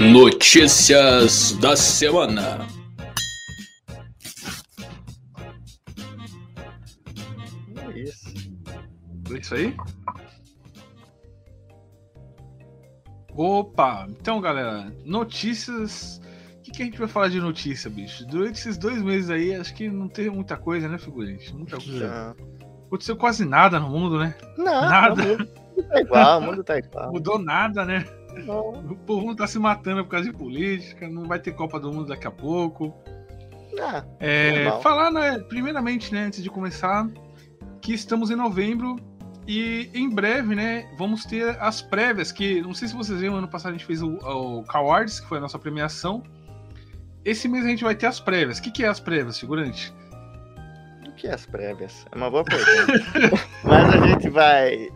Notícias da semana. É isso. É isso aí? Opa! Então, galera, notícias. O que, que a gente vai falar de notícia, bicho? Durante esses dois meses aí, acho que não teve muita coisa, né, figurante? Muita coisa. Não, Aconteceu quase nada no mundo, né? não Nada. o mundo tá igual, o mundo tá igual. Mudou nada, né? Não. O povo não tá se matando por causa de política, não vai ter Copa do Mundo daqui a pouco. Ah, É, falar, né, primeiramente, né, antes de começar, que estamos em novembro e em breve, né, vamos ter as prévias, que não sei se vocês viram, ano passado a gente fez o, o Cowards, que foi a nossa premiação. Esse mês a gente vai ter as prévias. O que, que é as prévias, figurante? Que é as prévias? É uma boa pergunta. Mas a gente vai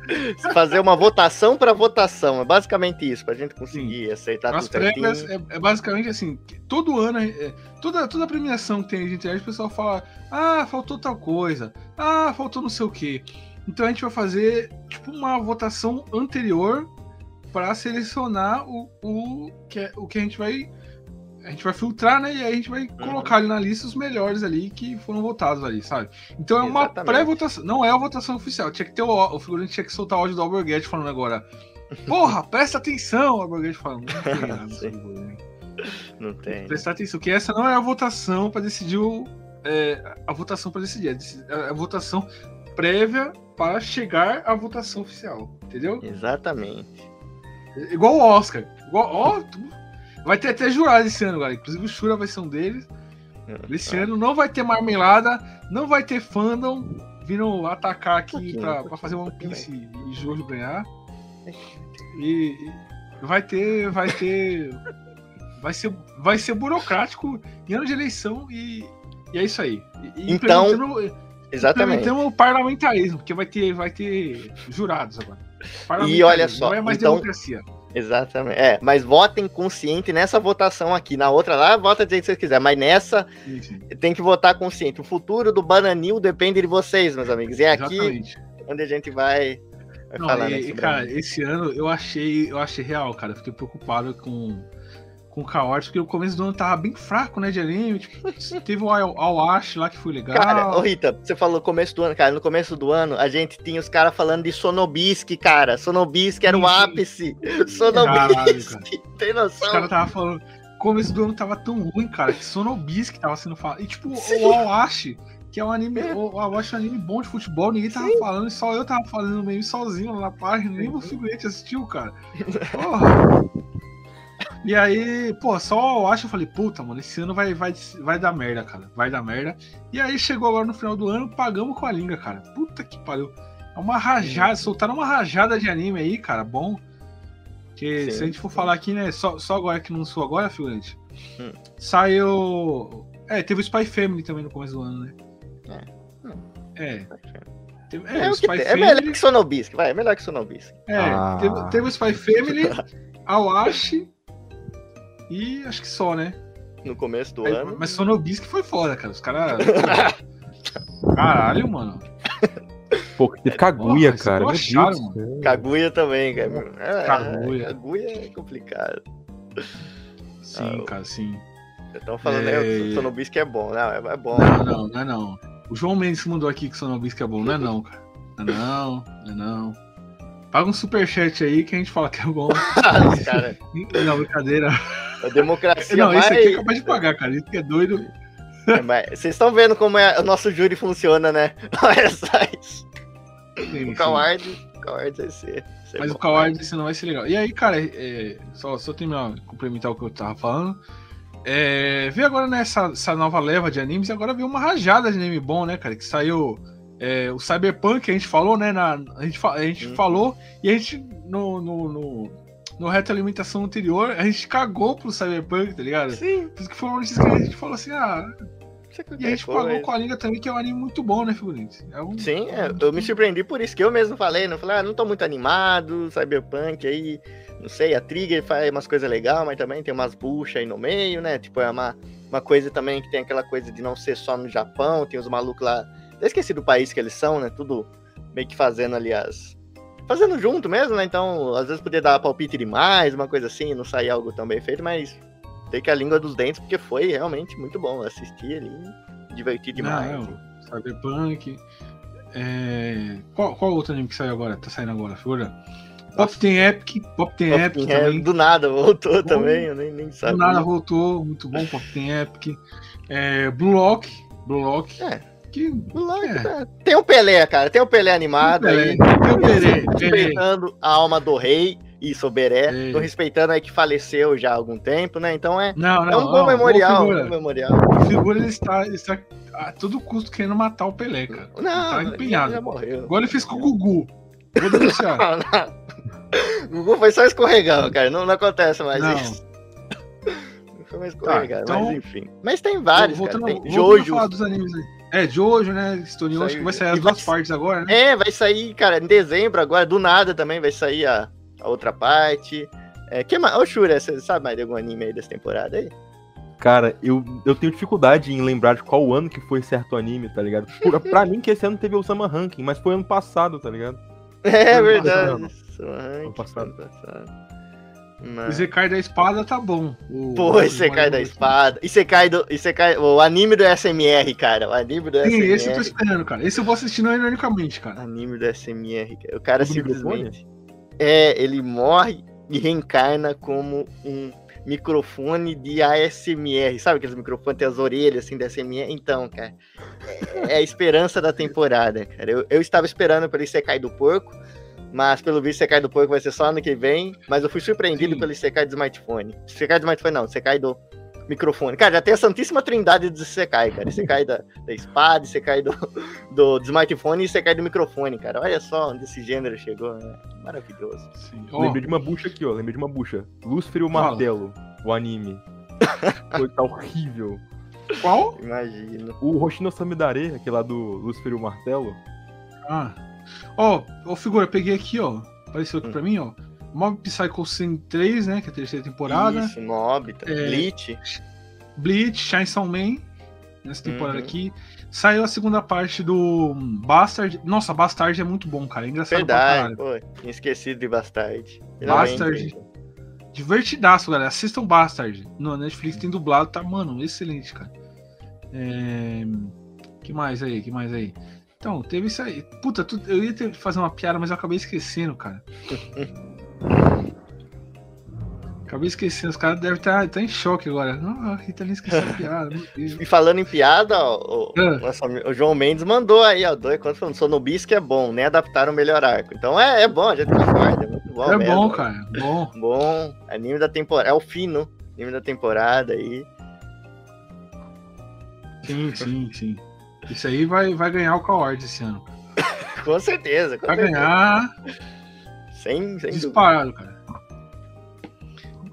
fazer uma votação para votação. É basicamente isso, pra gente conseguir aceitar as tudo certinho. prévias é, é basicamente assim, todo ano, é, toda, toda premiação que tem de internet, o pessoal fala, ah, faltou tal coisa, ah, faltou não sei o quê. Então a gente vai fazer tipo uma votação anterior para selecionar o, o, que, é- o que a gente vai. A gente vai filtrar, né? E aí a gente vai Uhum. colocar ali na lista os melhores ali que foram votados ali, sabe? Então é uma pré-votação, não é a votação oficial. Tinha que ter o, o figurante tinha que soltar o áudio do Alborguete falando agora. Porra, presta atenção, o Alborguete falando. Não tem nada sobre Não tem. prestar atenção, que essa não é a votação para decidir o. é, a votação para decidir, é é a votação prévia para chegar à votação oficial, entendeu? Exatamente. Igual o Oscar. Igual, ó, vai ter até jurado esse ano, galera. Inclusive o Shura vai ser um deles. Esse ano não vai ter marmelada, não vai ter fandom vindo atacar aqui para pouquinho, fazer One Piece e Jojo ganhar. E, e vai ter, vai ter, vai ser, vai ser burocrático em ano de eleição e, e é isso aí. E- Então, Exatamente. implementando o parlamentarismo, porque vai ter, vai ter jurados agora. E olha só, não é mais então- democracia. Exatamente. É, mas votem consciente nessa votação aqui. Na outra lá, vota do jeito que vocês quiserem. Mas nessa, sim. tem que votar consciente. O futuro do Bananil depende de vocês, meus amigos. E é aqui Exatamente. onde a gente vai, vai Não, falar, e, cara, esse ano eu achei, eu achei real, cara. Eu Fiquei preocupado com, com o Kawaii, porque o começo do ano tava bem fraco, né, de anime. Tipo, teve o Ao- Awashi lá que foi legal. Cara, ô Rita, você falou começo do ano, cara. No começo do ano, a gente tinha os caras falando de Sonobisk, cara. Sonobisk era o Sim, sim. ápice. Sonobisk. Tem Os noção? caras tava falando. Começo do ano tava tão ruim, cara, que Sonobisque tava sendo falado. E tipo, Sim. o Awashi, que é um anime. É. O Awashi é um anime bom de futebol, ninguém tava falando, só eu tava falando meio sozinho lá na página, nem o figurante assistiu, cara. Porra. E aí, pô, só o Awashi eu falei, puta, mano, esse ano vai, vai, vai dar merda, cara. Vai dar merda. E aí chegou agora no final do ano, pagamos com a língua, cara. Puta que pariu. É uma rajada, soltaram uma rajada de anime aí, cara, bom. Que Sim, se a gente for sim. falar aqui, né, só, só agora que não sou agora, figurante. Hum. Saiu. É, teve o Spy Family também no começo do ano, né? É. Teve, é, É, o que Spy tem. É melhor Family. que Sonobisk, vai. É melhor que Sonobisk. É, Ah. teve, teve o Spy Family, Awashi e acho que só, né? No começo do Aí, ano. mas Sonobisque foi foda, cara. Os caras. Caralho, mano. Pô, que teve Kaguya, Porra, cara. Meu Deus esculacharam, do céu. Kaguya também, cara. É, Kaguya. Kaguya é complicado. Sim, Ah, cara, sim. Estão falando É, aí, o e- Sonobisk é bom. Não, é, é bom. Não, não, não é não. O João Mendes mandou aqui que Sonobisque é bom. Não é não, cara. Não é não, não é não. Paga um superchat aí que a gente fala que é bom. cara, Não, brincadeira. A democracia Não, vai... esse aqui é capaz de pagar, cara. Isso que é doido. É, mas Vocês estão vendo como é, o nosso júri funciona, né? Olha só isso. Sim. O Coward, o Coward vai ser. vai Mas bom. o Kawhi disse não vai ser legal. E aí, cara, é, só, só terminar, complementar o que eu tava falando. É, veio agora nessa essa nova leva de animes e agora veio uma rajada de anime bom, né, cara? Que saiu é, o Cyberpunk, a gente falou, né? Na, a gente, a gente Uhum. falou e a gente, no, no, no, no retroalimentação anterior, a gente cagou pro Cyberpunk, tá ligado? Sim, Por isso que foi uma notícia que a gente falou assim, ah. é E a qualquer gente pagou com a língua também, que é um anime muito bom, né, figurante? É um, Sim, é, eu me surpreendi por isso que eu mesmo falei, não falei, ah, não tô muito animado, Cyberpunk aí, não sei, a Trigger faz umas coisas legais, mas também tem umas buchas aí no meio, né? Tipo, é uma, uma coisa também que tem aquela coisa de não ser só no Japão, tem os malucos lá, até esqueci do país que eles são, né? Tudo meio que fazendo ali as, fazendo junto mesmo, né? Então, às vezes podia dar palpite demais, uma coisa assim, não sair algo tão bem feito, mas tem que a língua dos dentes, porque foi realmente muito bom assistir ali, divertir demais. Não, é o Cyberpunk. É... Qual, qual outro anime que saiu agora? Tá saindo agora, figura? Pop tem Epic, Pop tem Pop Epic é, também. do nada voltou também, eu nem, nem Do sabia. nada voltou, muito bom, Pop tem Epic. É, Blue Lock, Blue Lock. É. Que Lá, É. tá. Tem o Pelé, cara, tem o Pelé animado Pelé, aí. tem o Pelé, Pelé. respeitando a alma do rei e Soberé, É. tô respeitando aí que faleceu já há algum tempo, né? Então é, Não, não, é um bom não, memorial, um memorial. o Figura ele está, ele está a todo custo querendo matar o Pelé, cara. Ele Não, tá ele empenhado. já morreu. Igual ele fez com o Gugu. Vou denunciar. Não, não. O Gugu foi só escorregão, cara. Não, não acontece mais Não. isso. Foi mais Tá, então- mas enfim. Mas tem vários, cara. Tem Jojo. falar dos animes aí. É, Jojo, né? Stone acho que vai sair as E vai- duas partes agora, né? É, vai sair, cara, em dezembro agora, do nada também vai sair a, a outra parte. É, que mais? Ô, Shura, você sabe mais de algum anime aí dessa temporada aí? Cara, eu, eu tenho dificuldade em lembrar de qual ano que foi certo anime, tá ligado? Por, pra mim que esse ano teve o Sama Ranking, mas foi ano passado, tá ligado? É Ano verdade. passado. Ano passado. passado. O Mas... Zekai da espada tá bom. O, Pô, você cai da espada. E você cai do. E você cai. O anime do SMR, cara. O anime do Sim, SMR. esse eu tô esperando, cara. Esse eu vou assistindo ironicamente, cara. Anime do SMR, cara. O cara simplesmente. É, ele morre e reencarna como um microfone de ASMR. Sabe aqueles microfones que tem as orelhas assim da ASMR? Então, cara. É, é a esperança da temporada, cara. Eu, eu estava esperando pra ele ser cair do porco. Mas pelo visto, Sekai do porco vai ser só ano que vem. Mas eu fui surpreendido Sim. pelo Sekai do smartphone. Sekai do smartphone não, Sekai do microfone. Cara, já tem a santíssima trindade do Sekai, cara. Sekai da, da espada, Sekai do, do, do smartphone e Sekai do microfone, cara. Olha só onde esse gênero chegou, né? Maravilhoso. Sim. Ó, Lembrei de uma bucha aqui, ó. Lembrei de uma bucha. Lúcifer e o. Martelo, o anime. Foi, tá horrível. qual? Imagino. O Hoshino Samidare, aquele lá do Lúcifer e o Martelo. Ah. Ó, ô figura, peguei aqui, ó. Apareceu aqui Hum. pra mim, ó. Mob Psycho 103, né? Que é a terceira temporada. Isso, Nobita, É. Bleach. Bleach, Chainsaw Man. Nessa temporada Uhum. aqui. Saiu a segunda parte do Bastard. Nossa, Bastard é muito bom, cara. É engraçado pra Verdade, caralho. pô. Esquecido de Bastard. Bastard. Divertidaço, galera. Assistam Bastard. No Netflix tem dublado, tá, mano, excelente, cara. É... Que mais aí? Que mais aí? Então, teve isso aí. Puta, tu- eu ia ter, fazer uma piada, mas eu acabei esquecendo, cara. acabei esquecendo. Os caras devem estar em choque agora. Não, a Rita nem esqueceu a piada. E falando em piada, ó, o, nosso ami- o João Mendes mandou aí, ó, dois quando falando, Sonobisque é bom, nem adaptaram o melhor arco. Então é, é bom, a gente concorda, é muito bom é mesmo, bom, né? cara. Bom. Bom, anime da temporada, é o fino, anime da temporada aí. Sim, sim, sim. Isso aí vai, vai ganhar o Coward esse ano. Com certeza, com Vai certeza. ganhar Sem, sem dúvida. disparado, cara.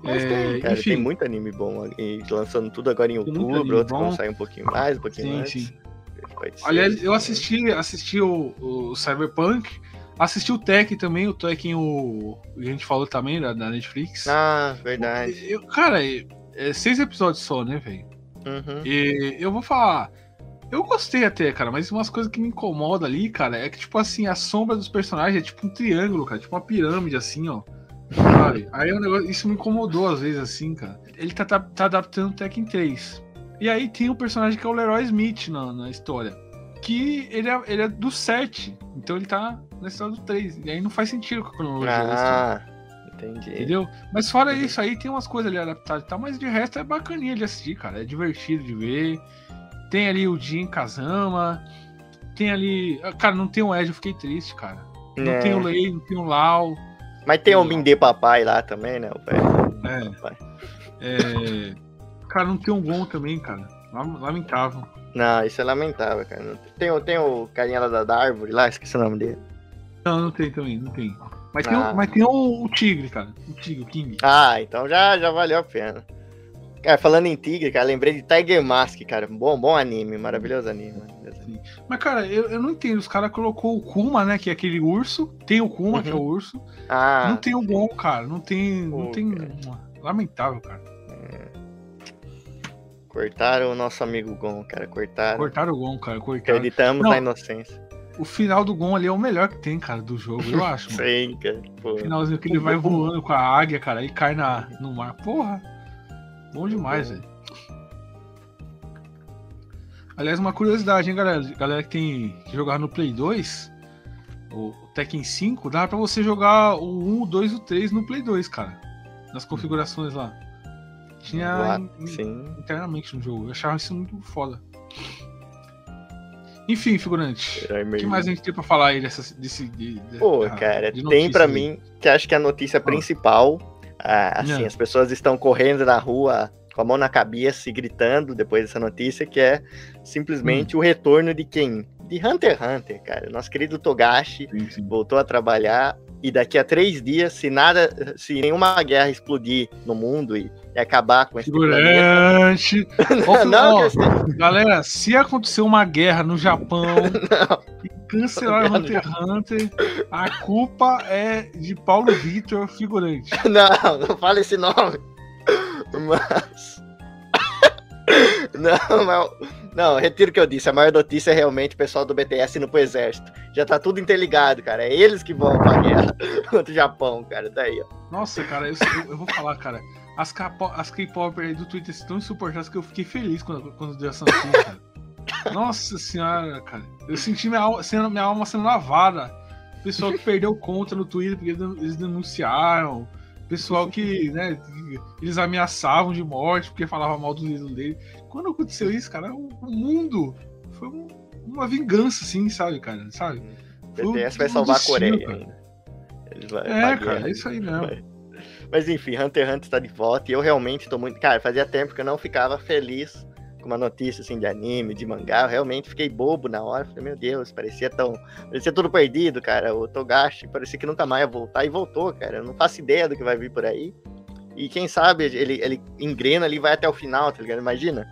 Mas É, tem, cara, enfim. tem muito anime bom e lançando tudo agora em outubro, outros vão bom. sair um pouquinho mais, um pouquinho Sim, antes. sim. Aliás, eu assisti, assisti o, o Cyberpunk, assisti o Tekken também, o Tekken, o, a gente falou também da, da Netflix. Ah, verdade. Eu- cara, é, é seis episódios só, né, velho? Uhum. E eu vou falar, eu gostei até, cara, mas umas coisas que me incomodam ali, cara, é que, tipo assim, a sombra dos personagens é tipo um triângulo, cara, tipo uma pirâmide, assim, ó. Sabe? Aí é um negócio, isso me incomodou às vezes, assim, cara. Ele tá, tá, tá adaptando o Tekken 3. E aí tem um personagem que é o Leroy Smith na, na história. Que ele é, ele é do 7. Então ele tá na história do 3. E aí não faz sentido com a cronologia da história. Ah, entendi. Entendeu? Mas fora Uhum. isso aí, tem umas coisas ali adaptadas e tal, mas de resto é bacaninha de assistir, cara. É divertido de ver. Tem ali o Jin Kazama. Tem ali. ah, Cara, não tem o Ed, eu fiquei triste, cara. Não É. tem o Lei, não tem o Lau. Mas tem o Mindê Papai lá também, né? O pai. É. Papai. é, Cara, não tem o Gon também, cara. Lam- Lamentável. Não, isso é lamentável, cara. Tem, o- tem o carinha lá da, da árvore lá, esqueci o nome dele. Não, não tem também, não tem. Mas tem, Ah. o, mas tem o, o Tigre, cara. O Tigre, o King. Ah, então já, já valeu a pena. Cara, falando em tigre, cara, lembrei de Tiger Mask, cara. Bom, bom anime, maravilhoso anime. maravilhoso anime. Mas, cara, eu, eu não entendo. Os caras colocou o Kuma, né? Que é aquele urso. Tem o Kuma, que é o urso. Ah, Não tem o Gon, cara. Não tem. Não Pô, tem. cara. Lamentável, cara. cortaram o nosso amigo Gon, cara. Cortaram. Cortaram o Gon, cara. Cortaram. Acreditamos Não. na inocência. o final do Gon ali é o melhor que tem, cara, do jogo, eu acho. mano. Sim, cara. Pô. O finalzinho que ele vai voando com a águia, cara, e cai na, no mar. Porra! Bom demais, velho. Aliás, uma curiosidade, hein, galera? Galera que tem que jogar no Play 2, o Tekken 5, dá pra você jogar o 1, o 2 e o 3 no Play 2, cara. Nas configurações lá. Tinha Lá- in- Sim. internamente no jogo. Eu achava isso muito foda. Enfim, figurante. Herói O que mais a gente tem pra falar aí dessa, desse. De, Pô, ah, cara, de tem pra aí? mim que acho que a notícia principal, ah, assim, Não. as pessoas estão correndo na rua com a mão na cabeça e gritando depois dessa notícia, que é simplesmente o retorno de quem? De Hunter x Hunter, cara. Nosso querido Togashi Sim, sim. voltou a trabalhar e daqui a três dias, se nada, se nenhuma guerra explodir no mundo e, e acabar com esse planeta. Figurante. Ó, Não, ó, que esse- Galera, se acontecer uma guerra no Japão e cancelar Hunter x Hunter, a culpa é de Paulo Vitor, figurante. Não, não fala esse nome. Mas. Não, mas. Não, retiro o que eu disse. A maior notícia é realmente o pessoal do BTS indo pro exército. Já tá tudo interligado, cara. É eles que vão pra guerra contra o Japão, cara. Tá aí, ó. Nossa, cara, eu, eu vou falar, cara. As as K-pop aí do Twitter estão insuportáveis que eu fiquei feliz quando, quando deu essa notícia, cara. Nossa senhora, cara. Eu senti minha alma sendo, minha alma sendo lavada. Pessoal que perdeu conta no Twitter porque eles denunciaram. Pessoal que, né, eles ameaçavam de morte porque falava mal do ídolo dele. Quando aconteceu isso, cara, o, o mundo foi um- uma vingança, assim, sabe, cara? Sabe? O Foi um- BTS vai salvar a destino, Coreia cara. ainda. É, cara, é isso aí mesmo. Vai. Mas enfim, Hunter x Hunter tá de volta e eu realmente tô muito. Cara, fazia tempo que eu não ficava feliz com uma notícia assim de anime, de mangá. Eu realmente fiquei bobo na hora. Falei, meu Deus, parecia tão. Parecia tudo perdido, cara. O Togashi parecia que nunca mais ia voltar e voltou, cara. Eu não faço ideia do que vai vir por aí. E quem sabe ele, ele engrena ali e vai até o final, tá ligado? Imagina.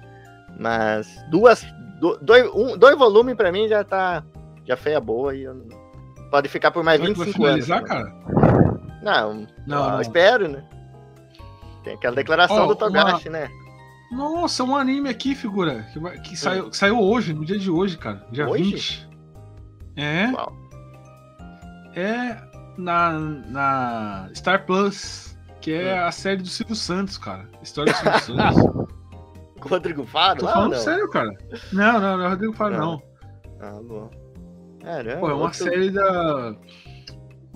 Mas duas. do- dois, um, dois volumes pra mim já tá. Já foi a boa e eu pode ficar por mais vai 25 anos. finalizar, cara? Não, Não, não. espero, né? Tem aquela declaração Ó, do Togashi, né? Nossa, um anime aqui, figura. Que, que saiu, que saiu hoje, no dia de hoje, cara. Dia Hoje? 20. É. Qual? É na, na Star Plus, que é a série do Silvio Santos, cara. História do Silvio Santos. Com o Rodrigo Faro Tô lá falando não? sério, cara. Não, não, não é Rodrigo Faro, Não. não. Ah, bom. Caramba. Pô, é uma outro- série da.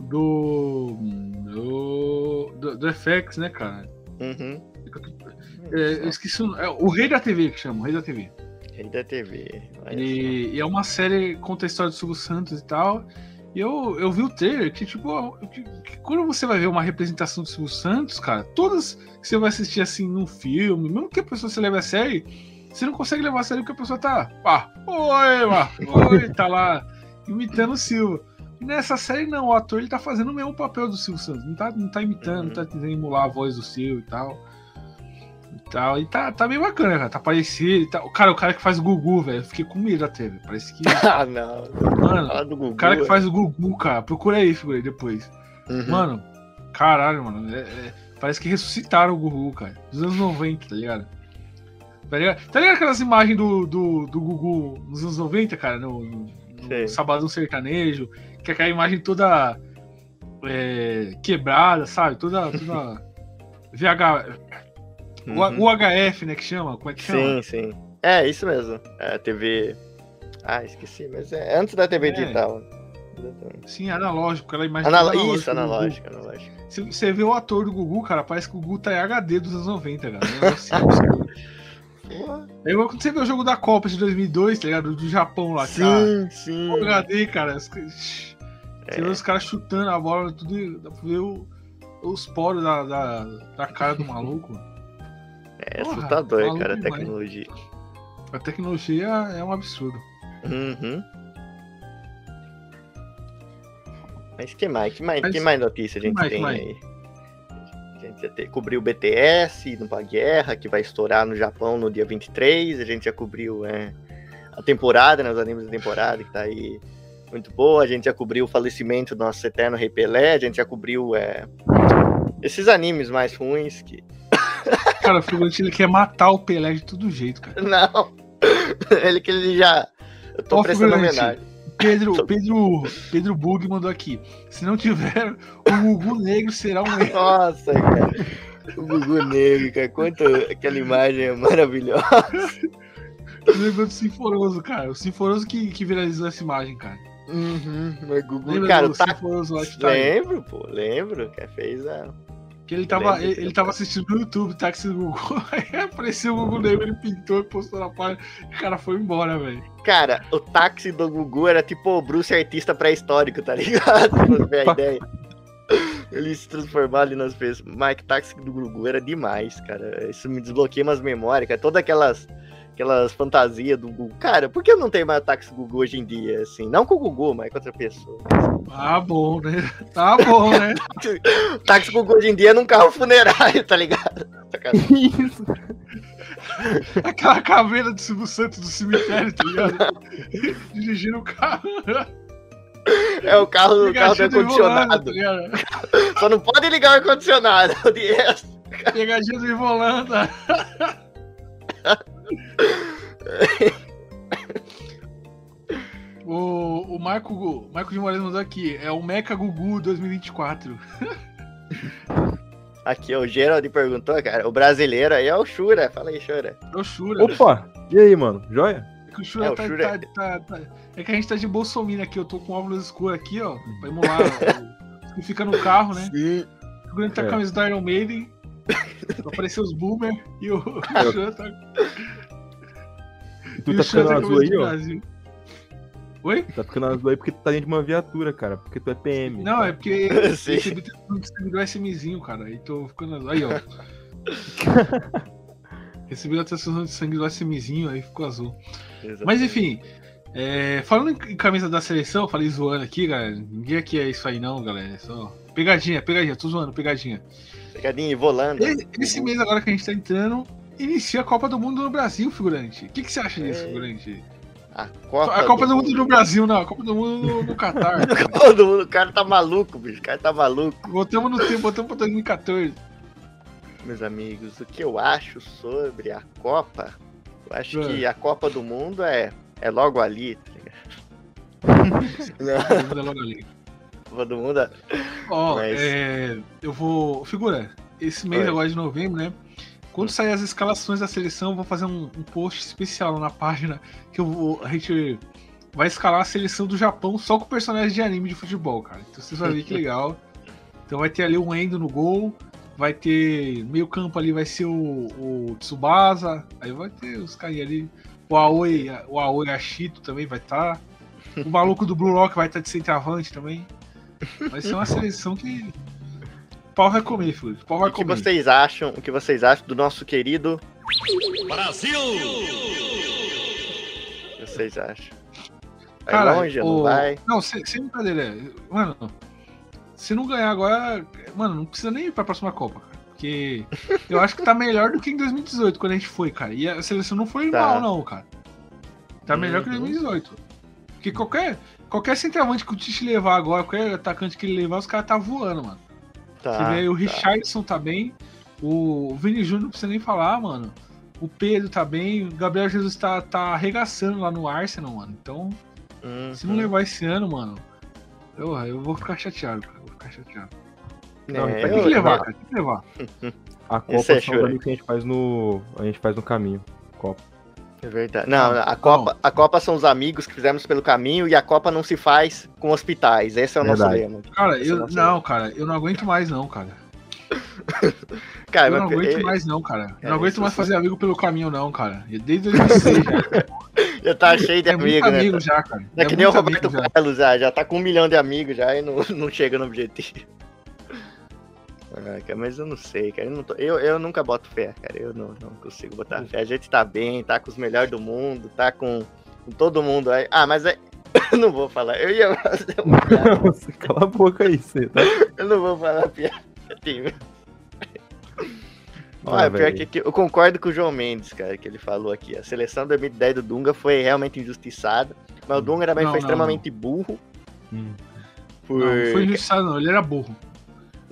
Do. Do. Do, do FX, né, cara? Uhum. É, eu esqueci o, é o Rei da TV que chama, o Rei da TV. Rei da TV. E, e é uma série que conta a história do Silvio Santos e tal. E eu, eu vi o trailer que, tipo, que- que quando você vai ver uma representação do Silvio Santos, cara, todas que você vai assistir assim num filme, mesmo que a pessoa se leve a sério, você não consegue levar a sério porque a pessoa tá. Ah, oi, ah, oi, tá lá imitando o Silvio. Nessa série, não, o ator ele tá fazendo o mesmo papel do Silvio Santos. Não tá, não tá imitando, não tá tentando emular a voz do Silvio e tal. E tal. E tá, tá bem bacana, cara. Tá parecido e tal. Cara, o cara que faz o Gugu, velho. Eu fiquei com medo até, velho. Parece que. Ah, não. Mano, Gugu. o cara que faz o Gugu, cara. Procura aí, figura aí depois. Uhum. Mano, caralho, mano. é- é- parece que ressuscitaram o Gugu, cara. Dos anos 90, tá ligado? Tá ligado, tá ligado aquelas imagens do, do, do Gugu nos anos 90, cara? No- no Sei. Sabadão Sertanejo. Que é aquela imagem toda é, quebrada, sabe? Toda. toda VH. Uhum. UHF, né? Que chama? Como é que chama? Sim, sim. É, isso mesmo. É, TV. Ah, esqueci, mas é antes da TV É. digital. Sim, analógico, aquela imagem toda Isso, analógico, analógico. Você, vê o ator do Gugu, cara, parece que o Gugu tá em HD dos anos 90, cara. Um assim, absurdo. Porra. É igual quando você vê o jogo da Copa de 2002, tá ligado? Do Japão lá, cara. Sim, sim. HD, cara. os- Você É. vê os caras chutando a bola, tudo. Dá pra ver o- os poros da, da, da cara do maluco. É Porra, assustador, maluco cara, a tecnologia. A tecnologia é um absurdo. Uhum. Mas que mais? Que mais, Mas- que mais notícia a gente mais, tem mais? aí? A gente já te- cobriu o BTS, pra guerra, que vai estourar no Japão no dia 23. A gente já cobriu é, a temporada, né? Os animes da temporada, que tá aí muito boa. A gente já cobriu o falecimento do nosso eterno Rei Pelé. A gente já cobriu é, esses animes mais ruins que. Cara, o figurante ele quer matar o Pelé de todo jeito, cara. Não! ele que ele já. Eu tô Ó, prestando homenagem. Pedro, Pedro, Pedro Bug mandou aqui. Se não tiver, o Gugu Negro será um erro. Nossa, cara. O Gugu Negro, cara. Quanto aquela imagem é maravilhosa. Negócio do Sinforoso, cara. O Sinforoso que, que viralizou essa imagem, cara. Uhum, mas Gugu, Lembra cara, do tá... Sinforoso lá que tá aí? Lembro, pô, lembro. Que fez a. Que ele tava, ele, ele tava assistindo no YouTube, táxi do Gugu. Aí apareceu o Gugu Negro, ele pintou e postou na página. E o cara foi embora, velho. Cara, o táxi do Gugu era tipo o Bruce artista pré-histórico, tá ligado? Pra você ver a ideia. Ele se transformar ali nas pessoas. Mike, táxi do Gugu era demais, cara. Isso me desbloqueia umas memórias, cara. Todas aquelas, aquelas fantasias do Gugu. Cara, por que não tem mais táxi do Gugu hoje em dia, assim? Não com o Gugu, mas com outra pessoa. Tá bom, né? Tá bom, né? Táxi Gugu hoje em dia é num carro funerário, tá ligado? Isso. Aquela caveira do Silvio Santos do cemitério, tá ligado? Dirigindo o carro. É o carro, o carro do ar-condicionado. tá? Só não pode ligar o ar-condicionado. De. Pegadinha do Ivolanda. O, o Marco, Marco de Moraes mandou aqui, é o Mecha Gugu 2024. Aqui, o Gerald perguntou, cara. O brasileiro aí é o Shura. Fala aí, Shura. É o Shura. Opa! E aí, mano? Joia? É que o Shura, É, o tá, Shura- tá- tá- tá- É que a gente tá de Bolsonaro aqui, eu tô com óculos escuros aqui, ó. Pra emular o que fica no carro, né? Sim. O Grande tá com É. a camisa do Iron Maiden. Apareceu os Boomer e o, o É. Shura tá. Tu e tá ficando azul aí, do ó. Oi? Tá ficando azul aí porque tu tá dentro de uma viatura, cara. Porque tu é PM. Não, é porque eu recebi um distribuidor SMzinho, cara. Aí tô ficando azul. Aí, ó. recebi a transfusão de sangue do SMzinho, aí ficou azul. Mas enfim, é, falando em camisa da seleção, falei zoando aqui, galera. Ninguém aqui é isso aí, não, galera. É só. Pegadinha, pegadinha, tô zoando, pegadinha. Pegadinha e volando. E- Esse mês agora que a gente tá entrando, inicia a Copa do Mundo no Brasil, figurante. O que, que você acha disso, É. figurante? A Copa, a Copa do Mundo no Brasil, não. A Copa do Mundo no, no Catar. cara. Todo mundo, o cara tá maluco, bicho. O cara tá maluco. Botamos no tempo, botamos pra 2014. Meus amigos, o que eu acho sobre a Copa, eu acho É. que a Copa do Mundo é, é logo ali, tá ligado? Não, Manda logo ali. a Copa do Mundo é... Ó, Mas- é, eu vou. Figura, esse mês Oi. agora de novembro, né? Quando sair as escalações da seleção, eu vou fazer um, um post especial na página que eu vou, a gente vai escalar a seleção do Japão só com personagens de anime de futebol, cara. Então vocês vão ver que legal. Então vai ter ali o Endo no gol, vai ter meio campo ali vai ser o, o Tsubasa, aí vai ter os caras ali, o Aoi, o Aoi Ashito também vai estar. O maluco do Blue Rock vai estar de centroavante também. Vai ser uma seleção que pau vai comer, filho. O pau vai O que comer. vocês acham? O que vocês acham do nosso querido? Brasil! O que vocês acham? Vai Cara, longe, não o- vai? Não, sem, sem brincadeira. Mano, se não ganhar agora, mano, não precisa nem ir pra próxima Copa, cara. Porque eu acho que tá melhor do que em 2018, quando a gente foi, cara. E a seleção não foi Tá. mal, não, cara. Tá melhor que em Uhum. 2018. Porque qualquer, qualquer centroavante que o Tite levar agora, qualquer atacante que ele levar, os caras tá voando, mano. Você Tá, vê aí, o tá. Richardson tá bem, o Vini Júnior não precisa nem falar, mano. O Pedro tá bem, o Gabriel Jesus tá, tá arregaçando lá no Arsenal, mano. Então, se não Uhum. levar esse ano, mano, eu, eu vou ficar chateado, cara. Vou ficar chateado. Não, É, Tem que levar, cara. Tem que levar. A Copa é choro. ali que a gente faz no. A gente faz no caminho. Copa. É verdade. Não, a Copa, a Copa são os amigos que fizemos pelo caminho e a Copa não se faz com hospitais. Esse é o nosso Verdade. lema. Cara, Esse é eu. nosso Não, cara, eu não aguento mais, não, cara. Cara, Eu não aguento eu- mais, não, cara. Eu É, não aguento isso mais fazer amigo pelo caminho, não, cara. Desde 2006 já. já tá cheio de É muito amigos, né? amigo já, cara. É que nem o Roberto amigo já. Carlos, já, já tá com um milhão de amigos já e não, não chega no objetivo. Ah, cara, mas eu não sei, cara. Eu, não tô- eu, eu nunca boto fé, cara. Eu não, não consigo botar fé. A gente tá bem, tá com os melhores do mundo, tá com, com todo mundo aí. Ah, mas é. Eu não vou falar. Eu ia fazer uma piada. Cala a boca aí, você, tá? Eu não vou falar piada. Tim. Ah, Olha, pior que, que eu concordo com o João Mendes, cara, que ele falou aqui. A seleção 2010 do Dunga foi realmente injustiçada. Mas o Dunga também Não, foi não, extremamente burro. Hum. Por... Não, não foi injustiçado, não. Ele era burro.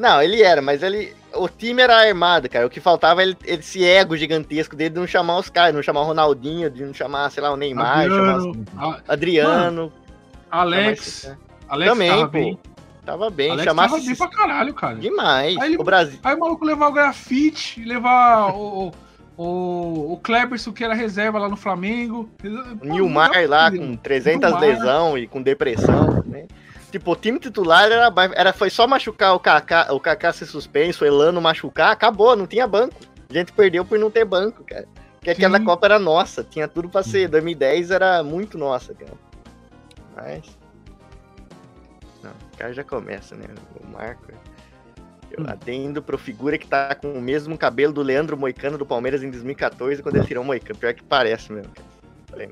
Não, ele era, mas ele. O time era armado, cara. O que faltava é ele, esse ego gigantesco dele de não chamar os caras, não chamar o Ronaldinho, de não chamar, sei lá, o Neymar, chamar os- Adriano, Adriano. Alex. Tá Alex Também, tava pô. bem. Tava bem. Alex chamasse tava bem pra caralho, cara. demais. Aí ele- O Brasil. Aí o maluco levar o grafite, levar o, o, o Kleberson, que era reserva lá no Flamengo. O Nilmar lá com 300 Nilmar. lesão e com depressão, né? Tipo, o time titular era, era foi só machucar o Kaká, o Kaká ser suspenso, o Elano machucar, acabou, não tinha banco. A gente perdeu por não ter banco, cara. Porque aquela Sim. Copa era nossa, tinha tudo pra ser. 2010 era muito nossa, cara. Mas não, o cara já começa, né? O Marco. Eu Hum. atendo pro figura que tá com o mesmo cabelo do Leandro Moicano do Palmeiras em 2014, quando ele tirou o Moicano. Pior que parece mesmo, cara.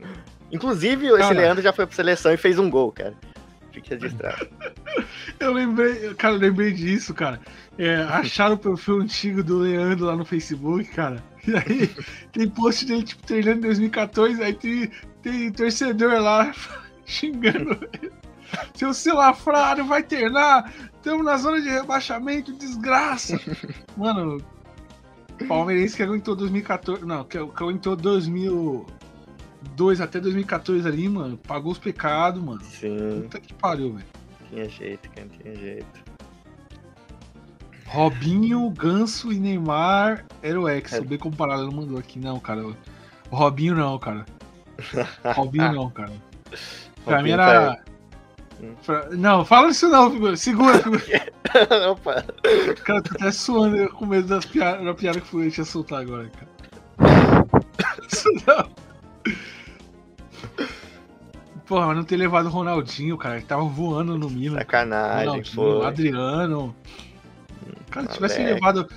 Inclusive, esse. Leandro já foi pra seleção e fez um gol, cara. Fique registrado. Eu lembrei, cara, eu lembrei disso, cara. É, acharam o perfil antigo do Leandro lá no Facebook, cara. E aí tem post dele, tipo, treinando em 2014, aí tem, tem torcedor lá xingando ele. Seu Silafrário vai treinar, estamos na zona de rebaixamento, desgraça. Mano, palmeirense que aguentou 2014, não, que, aguentou 2002 até 2014 ali, mano, pagou os pecados, mano. Sim, Puta que pariu, velho. tinha jeito, cara, tinha jeito. Robinho, Ganso e Neymar era o ex. É. O bem comparado não mandou aqui, não, cara. O Robinho não, cara. Robinho não, cara. Pra mim era. Hum. Pra- Não, fala isso não, figura. Segura, figura. tá- Opa, Cara, tô até suando com medo das piadas, da piada que foi eu ia soltar agora, cara. Isso não. Porra, mas não ter levado o Ronaldinho, cara, que tava voando no Milan. sacanagem, Ronaldinho, foi. Adriano. Cara, se tivesse levado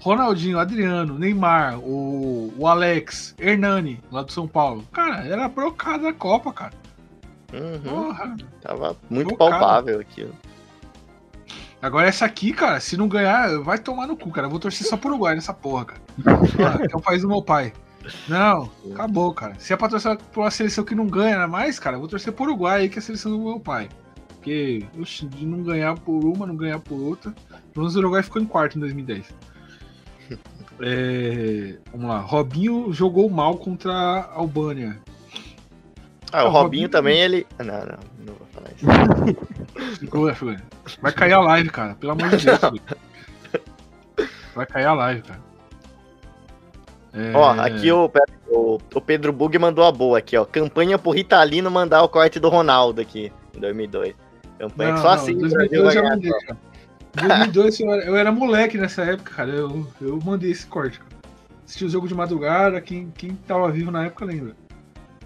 Ronaldinho, Adriano, Neymar, o, o Alex, Hernani, lá do São Paulo. Cara, era brocada a Copa, cara. Uhum, Porra. tava muito Bom, cara. palpável aquilo. Agora essa aqui, cara, se não ganhar, vai tomar no cu, cara. Eu vou torcer só pro Uruguai nessa porra, cara. É o país do meu pai. Não, acabou, cara. Se é pra torcer pra uma seleção que não ganha mais, cara, eu vou torcer pro Uruguai aí, que é a seleção do meu pai. Porque, oxe, de não ganhar por uma, não ganhar por outra. Pelo menos o Uruguai ficou em quarto em 2010. É, vamos lá. Robinho jogou mal contra a Albânia. Ah, o Ah, o Robinho Robinho- também, ele. Não, não, não vou falar isso. Vai cair a live, cara. Pelo amor de Deus. Vai cair a live, cara. É, Ó, aqui o, o, o Pedro Bug mandou a boa aqui, ó. Campanha pro Ritalino mandar o corte do Ronaldo aqui, em 2002. Campanha Não, que só não, assim o 2002 Brasil eu mandei, cara. 2002 eu era, eu era moleque nessa época, cara. Eu, eu mandei esse corte, cara. Assisti o jogo de madrugada, quem, quem tava vivo na época lembra.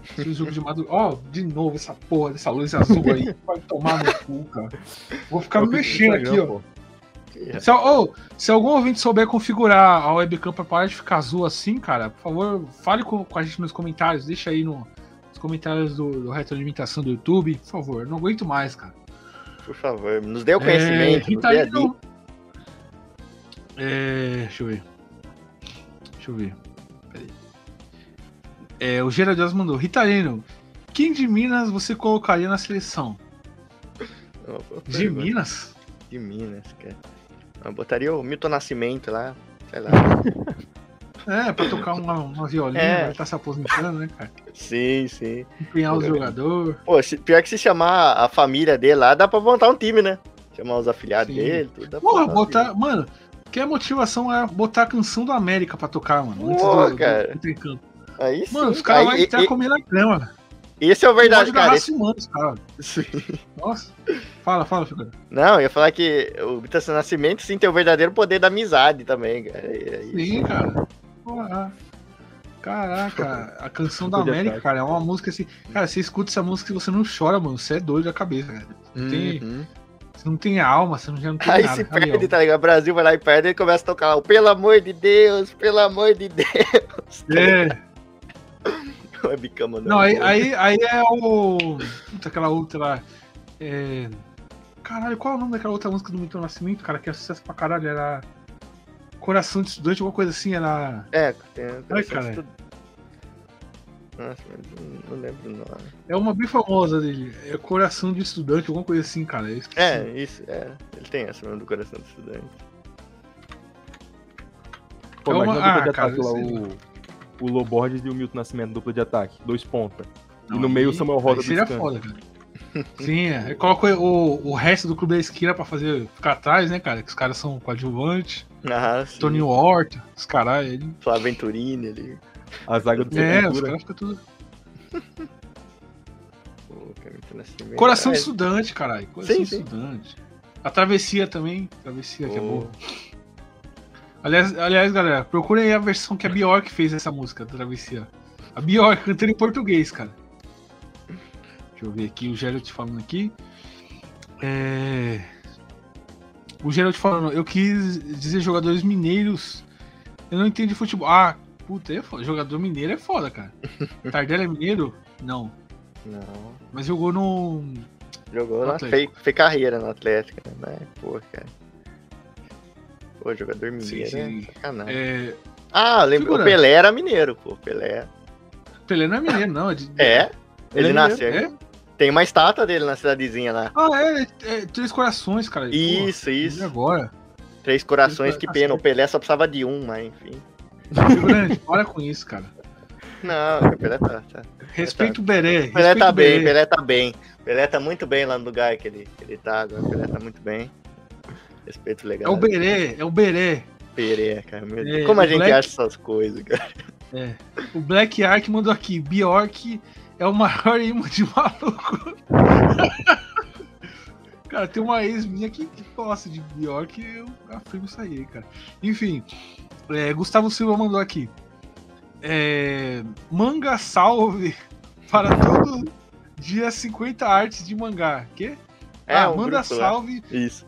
Assisti o jogo de madrugada. Ó, de novo essa porra dessa luz azul aí. Vai tomar no cu, cara. Vou ficar me mexendo aqui, ó. Se, ô, se algum ouvinte souber configurar a webcam pra parar de ficar azul assim, cara, por favor, fale com, com a gente nos comentários. Deixa aí no, nos comentários do, do Retroalimentação do YouTube. Por favor, não aguento mais, cara. Por favor, nos dê o conhecimento, É, nos dê. Ritalino. É, deixa eu ver. Deixa eu ver. Peraí. É, o Geraldo mandou. Ritalino, quem de Minas você colocaria na seleção? De. Minas? De Minas, cara. Eu botaria o Milton Nascimento lá, sei lá. É, pra tocar uma, uma violinha, É. vai estar se aposentando, né, cara? Sim, sim. Empenhar os jogadores. Pô, se- pior que se chamar a família dele lá, dá pra montar um time, né? Chamar os afiliados Sim. dele, tudo. Porra, montar um botar. Mano, que a motivação é botar a canção do América pra tocar, mano. Antes Pô, do, cara. do intercampo. time. Aí sim, Mano, os caras vão entrar e- comendo a grama. Esse é o verdade, cara. esse- humano, os caras. Sim. Nossa. Fala, fala, figura. Não, eu ia falar que o Milton Nascimento sim tem o verdadeiro poder da amizade também, cara. Aí- Sim, cara. Porra. Caraca, a canção da América, cara, é uma música assim. Cara, você escuta essa música e você não chora, mano. Você é doido da cabeça, cara. Tem- Uhum. Você não tem alma, você não, já não tem Aí nada. se perde, tá ligado? O Brasil vai lá e perde e começa a tocar lá, o pelo amor de Deus, pelo amor de Deus. É. O webcam mandando Não, aí, aí, aí é o. Puta, aquela outra lá. É... Caralho, qual é o nome daquela outra música do Milton Nascimento, cara, que é sucesso pra caralho? Era. Coração de Estudante, alguma coisa assim, era. É, tem. tem Ai, cara. estu- Nossa, mas não- não lembro o nome. É uma bem famosa dele. É Coração de Estudante, alguma coisa assim, cara. É, isso, é. Ele tem essa mesmo do coração do estudante. Pô, É uma- a dupla ah, de cara, lá, o, o Loborges e o Milton Nascimento, dupla de ataque, dois pontas. Não, e no meio aí- o Samuel Rosa aí do seria foda, cara. Sim, é. Coloca o, o resto do clube da esquina pra fazer ficar atrás, né, cara? Que os caras são coadjuvantes. Ah, sim. Toninho Horta, os caras. Ele... Flávio Venturini ali. A zaga do É, os caras ficam tudo. Pô, cara. Coração É, estudante, caralho. Coração Sim, sim. estudante. A travessia também. Travessia, que é boa. Aliás, aliás, galera, procurem aí a versão que a Bjork fez essa música, da Travessia. A Bjork cantando em português, cara. Deixa eu ver aqui, o Geralt falando aqui. É... O Geralt falando, eu quis dizer jogadores mineiros. Eu não entendo de futebol. Ah, puta, é foda. Jogador mineiro é foda, cara. Tardelli é mineiro? Não. Não. Mas jogou no. Jogou No na fez, fez carreira no Atlético, né? Pô, cara. Pô, jogador Sim, mineiro sim. é sacanagem. É... Ah, lembro, o Figurante. Pelé era mineiro, pô. Pelé. Pelé não é mineiro, não. É, de... É, ele é nasceu. É? Tem uma estátua dele na cidadezinha lá. Ah, é, é Três Corações, cara. Isso, Pô, isso. agora? Três corações, Tá que pena. O Pelé só precisava de um, mas enfim. Rio Grande, para com isso, cara. Não, o Pelé tá. tá. Respeita o Beré. O Pelé tá o bem. Pelé tá bem. Pelé tá muito bem lá no lugar que ele, que ele tá agora. O Pelé tá muito bem. Respeito É legal. o Beré, é o Beré. Pelé, cara. Meu Deus. É, Como a gente Black- acha essas coisas, cara? É. O Black Ark mandou aqui. Bjork é o maior imã de maluco. cara, tem uma ex minha que, que gosta de Bjork e eu afirmo isso aí, cara. Enfim, é, Gustavo Silva mandou aqui. É, manga salve para todo dia 50 artes de mangá. Quê? ah, um manda lá. salve Isso.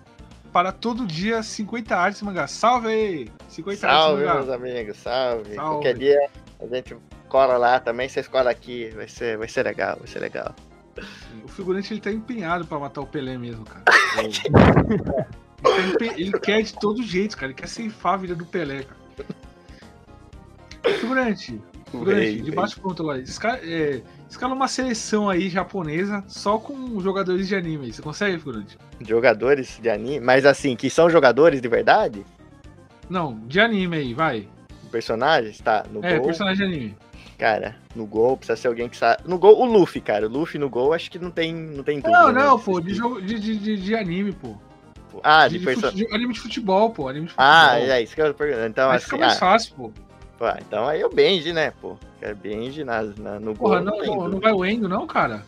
Para todo dia 50 artes mangá. Salve aí! 50 Salve, artes meus mangá. amigos, salve. Salve. Qualquer dia a gente cola lá também, vocês colam aqui, vai ser, vai ser legal, vai ser legal. O figurante ele tá empenhado pra matar o Pelé mesmo, cara. ele, tá ele quer de todo jeito, cara. Ele quer ceifar a vida do Pelé, cara. Figurante, Véi, de pronto lá. Escala, é, escala uma seleção aí japonesa só com jogadores de anime. Você consegue, figurante? Jogadores de anime, mas assim, que são jogadores de verdade? Não, de anime aí, vai. Personagens? Tá, no É, gol. personagem de anime. Cara, no gol precisa ser alguém que sabe. No gol, o Luffy, cara. O Luffy no gol, acho que não tem, não tem dúvida. Não, né? não, pô, de, jogo, de, de, de, anime, pô. Ah, De, de, fute- de anime de futebol, pô. Anime de futebol. Ah, é isso que eu tô perguntando. Então, Aí assim, fica mais ah, fácil, pô. Pô, então aí o Benji, né, pô? É Benji na, na- no Porra, gol. não, não, não vai o Endo, não, cara?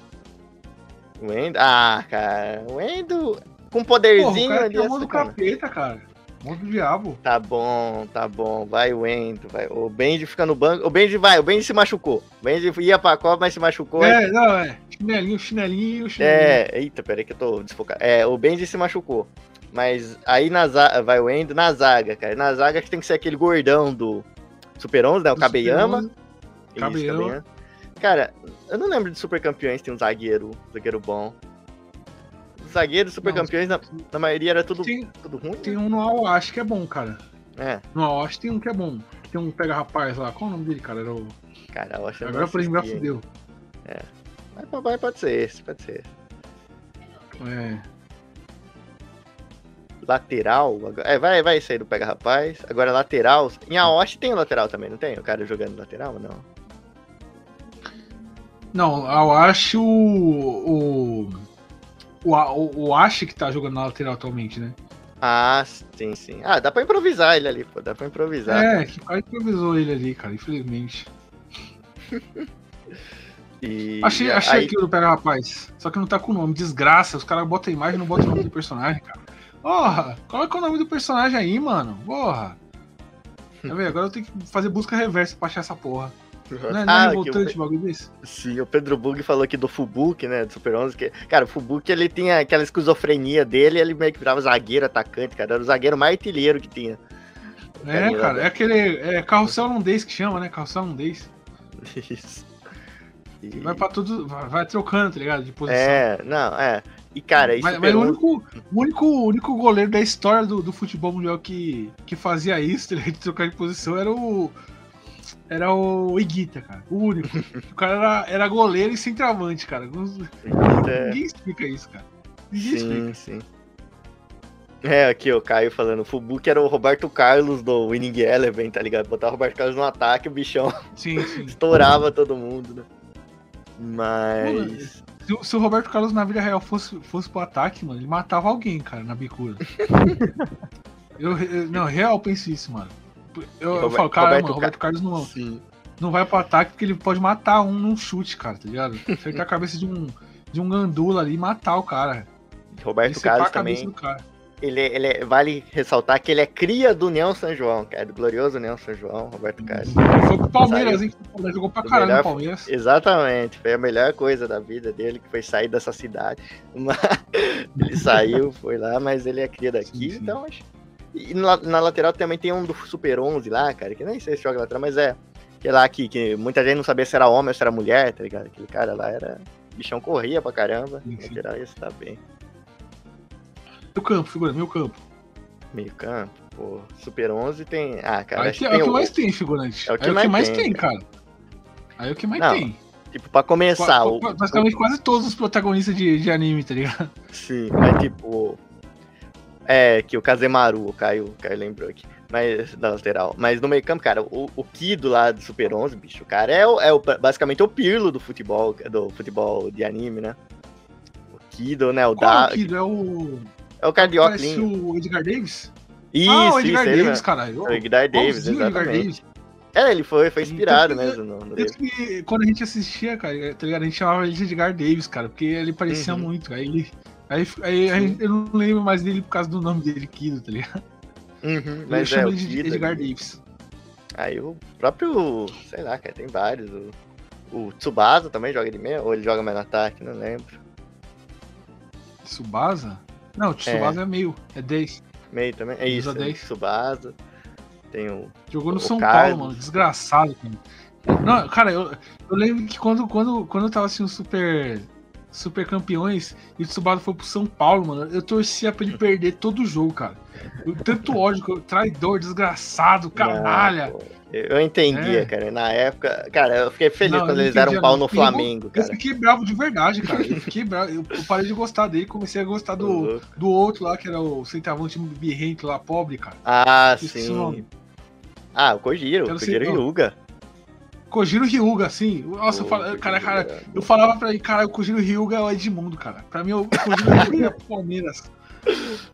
O Endo. Ah, cara. O Endo. Com Porra, o poderzinho cara ali. é mão do capeta, cara. Mão do diabo. Tá bom, tá bom. Vai o Endo. Vai. O Benji fica no banco. O Benji vai. O Benji se machucou. O Benji ia pra Copa, mas se machucou. É, não, é. Chinelinho, chinelinho, chinelinho. É, eita, peraí que eu tô desfocado. É, o Benji se machucou. Mas aí na zaga, vai o Endo na zaga, cara. Na zaga que tem que ser aquele gordão do Super 11, né? O Kabeyama. Kabeyama. Kabeyama. Cara, eu não lembro de Super Campeões tem um zagueiro, zagueiro bom. Os zagueiros Super Não, Campeões, na, na maioria era tudo, Tem, tudo ruim. tem um no Awashi que é bom, cara. É, No Awashi tem um que é bom. Tem um pega rapaz lá. Qual o nome dele, cara? Era o... cara, eu acho que eu Agora por exemplo, ainda. fudeu. Mas papai pode ser esse, pode ser. É. Lateral, é, vai, vai sair do Pega Rapaz. Agora lateral, em Aoshi tem o lateral também, não tem? O cara jogando lateral, não? Não, Awashi o. O. O, o, o Ashi que tá jogando na lateral atualmente, né? Ah, sim, sim. Ah, dá pra improvisar ele ali, pô, dá pra improvisar. É, que cara improvisou ele ali, cara, infelizmente. E Achei, achei aí, aqui do Pega Rapaz. Só que não tá com o nome. Desgraça, os caras botam a imagem e não botam o nome do personagem, cara. Porra, coloca o nome do personagem aí, mano. Porra. Tá vendo? Agora eu tenho que fazer busca reversa pra achar essa porra. Não é, não é Ah, que revoltante o bagulho desse? Sim, o Pedro Bug falou aqui do Fubuki, né, do Super 11, que, cara, o Fubuki, ele tinha aquela esquizofrenia dele, ele meio que virava zagueiro, atacante, cara, era o zagueiro mais artilheiro que tinha. É, cara, é aquele é, carrossel holandês que chama, né? Carrossel holandês. Isso. E- Vai pra tudo, vai, vai trocando, tá ligado? De posição. É, não, é. E, cara, isso mas, mas o único, o único, o único goleiro da história do, do futebol mundial que, que fazia isso, ligado? de trocar de posição, era o. Era o Iguita, cara. O único. o cara era, era goleiro e centroavante, cara. É, Ninguém explica isso, cara. Ninguém explica. sim, sim. É, aqui o Caio falando, o Fubuki era o Roberto Carlos do Winning Eleven, tá ligado? Botar o Roberto Carlos no ataque, o bichão Sim, sim. estourava todo mundo, né? Mas. Se, o- se o Roberto Carlos na vida real fosse, fosse pro ataque, mano, ele matava alguém, cara, na bicuda. eu, eu- não, real eu penso isso, mano. Eu, eu Roberto- falo, cara, Roberto mano, o Roberto Carlos não, Sim. não vai pro ataque porque ele pode matar um num chute, cara, tá ligado? Acertar a cabeça de um, de um gandula ali e matar o cara. Roberto Decepar Carlos a cabeça também. Ele, ele é- vale ressaltar que ele é cria do União São João, cara, do glorioso União São João, Roberto Carlos. Foi pro Palmeiras, Saiu. hein? Ele jogou pra O caralho melhor- no Palmeiras. Exatamente, foi a melhor coisa da vida dele, que foi sair dessa cidade. Mas ele saiu, foi lá, mas ele é cria daqui, Sim, sim. então acho. E na, na lateral também tem um do Super 11 lá, cara, que nem sei se joga lateral, mas é. Que é lá que, que muita gente não sabia se era homem ou se era mulher, tá ligado? Aquele cara lá era. O bichão corria pra caramba. Sim, sim. Lateral ia estar bem. Meu campo, figura, meu campo. Meio campo, pô. Super 11 tem. Ah, cara, Aí que, que é o tem que o- mais tem, figurante. É o que Aí mais tem, tem, cara. Aí é o que mais Não, tem. Tipo, pra começar, Qua- o, Basicamente quase todos os protagonistas de, de anime, tá ligado? Sim, mas tipo. É, que o Kazemaru, o Caio, o Caio lembrou aqui. Mas, da lateral. Mas no meio campo, cara, o, o Kido lá do Super 11, bicho, o cara é, o, é o- basicamente o Pirlo do futebol, do futebol de anime, né? O Kido, né? O Qual da, é o Kido? É o. é o óculos. Parece o Edgar Davis? Isso, ah, o isso, Edgar ele Davis, mesmo. caralho. O Edgar Davis, o Edgar exatamente. Davis. É, ele foi, foi inspirado que- mesmo no, no que quando a gente assistia, cara, tá ligado? A gente chamava ele de Edgar Davis, cara, porque ele parecia Uhum. muito. Aí ele. Aí, aí, aí eu não lembro mais dele por causa do nome dele, Kido, tá ligado? Uhum, eu mas é, chamo o ele de. Edgar ali. Davis. Aí o próprio, sei lá, cara, tem vários. O, o Tsubasa também joga de meia, ou ele joga mais no ataque, não lembro. Tsubasa? Não, Tsubasa é, meio, é 10. Meio também. É isso? 10. Tsubasa. Tem o. Jogou no O São Carlos. Paulo, mano. Desgraçado, cara. Não, cara, eu, eu lembro que quando, quando, quando eu tava assim, os super, super campeões e o Tsubasa foi pro São Paulo, mano, eu torcia pra ele perder todo o jogo, cara. Eu- tanto ódio, traidor, desgraçado, canalha. Não. Eu eu entendia, É. cara. Na época. Cara, eu fiquei feliz Não, quando eu eles deram um pau no Eu- Flamengo, Eu cara. fiquei bravo de verdade, cara. Eu fiquei bravo. Eu eu parei de gostar dele, comecei a gostar do, do outro lá, que era o centavante birrento lá, pobre, cara. Ah, Esqueci sim. o nome. Ah, o Kojiro, Eu o Kojiro não. Yuga. Kojiro Ryuga, assim. Nossa, eu Pô, falo, cara, cara, eu falava pra ele, cara, o Kojiro Ryuga é o Edmundo, cara. Pra mim, o Kojiro Ryuga é o Palmeiras.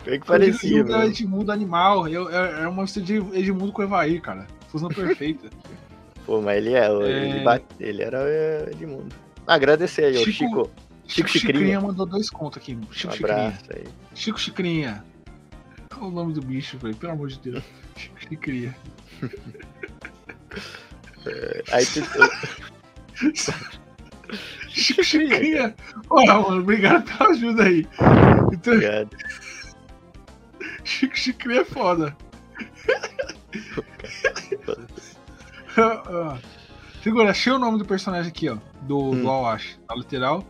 Bem que Kojiro parecia, Ryuga é o mano. Edmundo animal. Eu- É é uma mistura de Edmundo com Evair, cara. Fusão perfeita. Pô, mas ele é, É. Ele, bate- ele era o Edmundo. Agradecer aí, Chico- Chico. Chico Chicrinha. Chicrinha mandou dois contos aqui. Um Chico Chicrinha. abraço aí. Chico Chicrinha. Qual é o nome do bicho, velho? Pelo amor de Deus. Chico Chicrinha. Aí tu, Chico Chicrinha. Olha, mano, obrigado pela ajuda aí. Então, Obrigado. Chico Chicrinha é foda. Segura, achei o nome do personagem aqui, ó. Do, Hum. do Awashi, na lateral.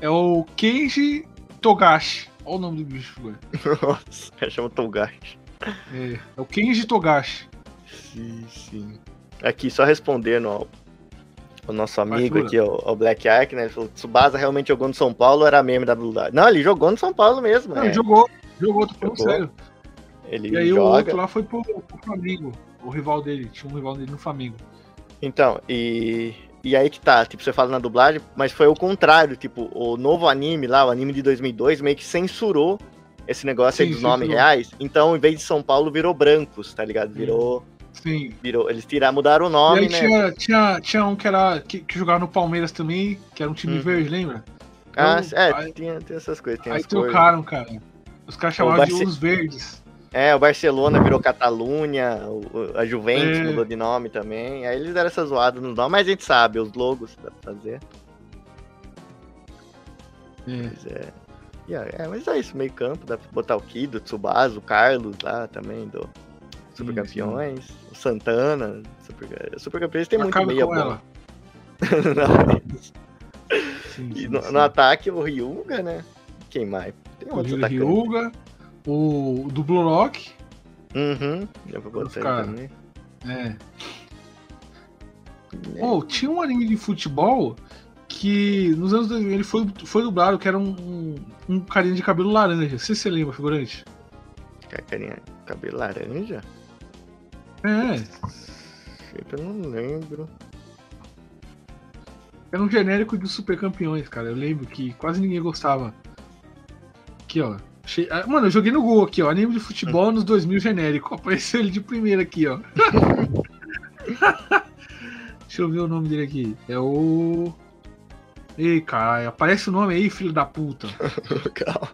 É o Kenji Togashi. Olha o nome do bicho, figura. Nossa, chama Togashi. É, é o Kenji Togashi. Sim, sim. Aqui, só respondendo ao, ao nosso amigo aqui, ao, ao Black Ark, né? Ele falou: Tsubasa realmente jogou no São Paulo ou era meme da Blue? Não, ele jogou no São Paulo mesmo. Não, é. ele jogou, jogou, tô falando Jogou. sério. Ele E aí o joga. outro lá foi pro, pro Flamengo. O rival dele, tinha um rival dele no Flamengo. Então, e, e aí que tá, tipo, você fala na dublagem, mas foi o contrário, tipo, o novo anime lá, o anime de 2002, meio que censurou esse negócio aí Sim, dos nomes reais, então em vez de São Paulo virou Brancos, tá ligado? Virou, Sim. virou eles tiraram, mudaram o E nome, aí né? tinha, tinha, tinha um que era que, que jogava no Palmeiras também, que era um time Uhum. verde, lembra? Ah, Então, é, aí- tinha, tem essas coisas, tem aí trocaram, cara. Os caras de os verdes. É, o Barcelona virou Catalunha, a Juventus É. mudou de nome também, aí eles deram essa zoada nos nomes, mas a gente sabe, os logos dá pra fazer, É. mas é... e é, mas é isso, meio campo, dá pra botar o Kido, o Tsubasa, o Carlos lá também, do Super Sim, Campeões, o Santana, Super, Super Campeões tem muito meia com boa. ela. Não, Sim, sim, no, sim. no ataque o Ryuga, né? Quem mais? Tem outros atacantes. Ryuga, o, do Blue Rock. Uhum, dá pra botar Cara. também. É. Oh, tinha um anime de futebol que nos anos 2000 ele foi, foi dublado, que era um, um, um carinha de cabelo laranja. Não sei se você lembra, figurante. Carinha, cabelo laranja? É, Eu não lembro. Era um genérico de super campeões, cara. Eu lembro que quase ninguém gostava. Aqui, ó. Ah, Mano, eu joguei no Google aqui, ó. Anime de futebol nos 2000 genérico. Apareceu ele de primeira aqui, ó. Deixa eu ver o nome dele aqui. É o. Ei, caralho. Aparece o nome aí, filho da puta. Calma.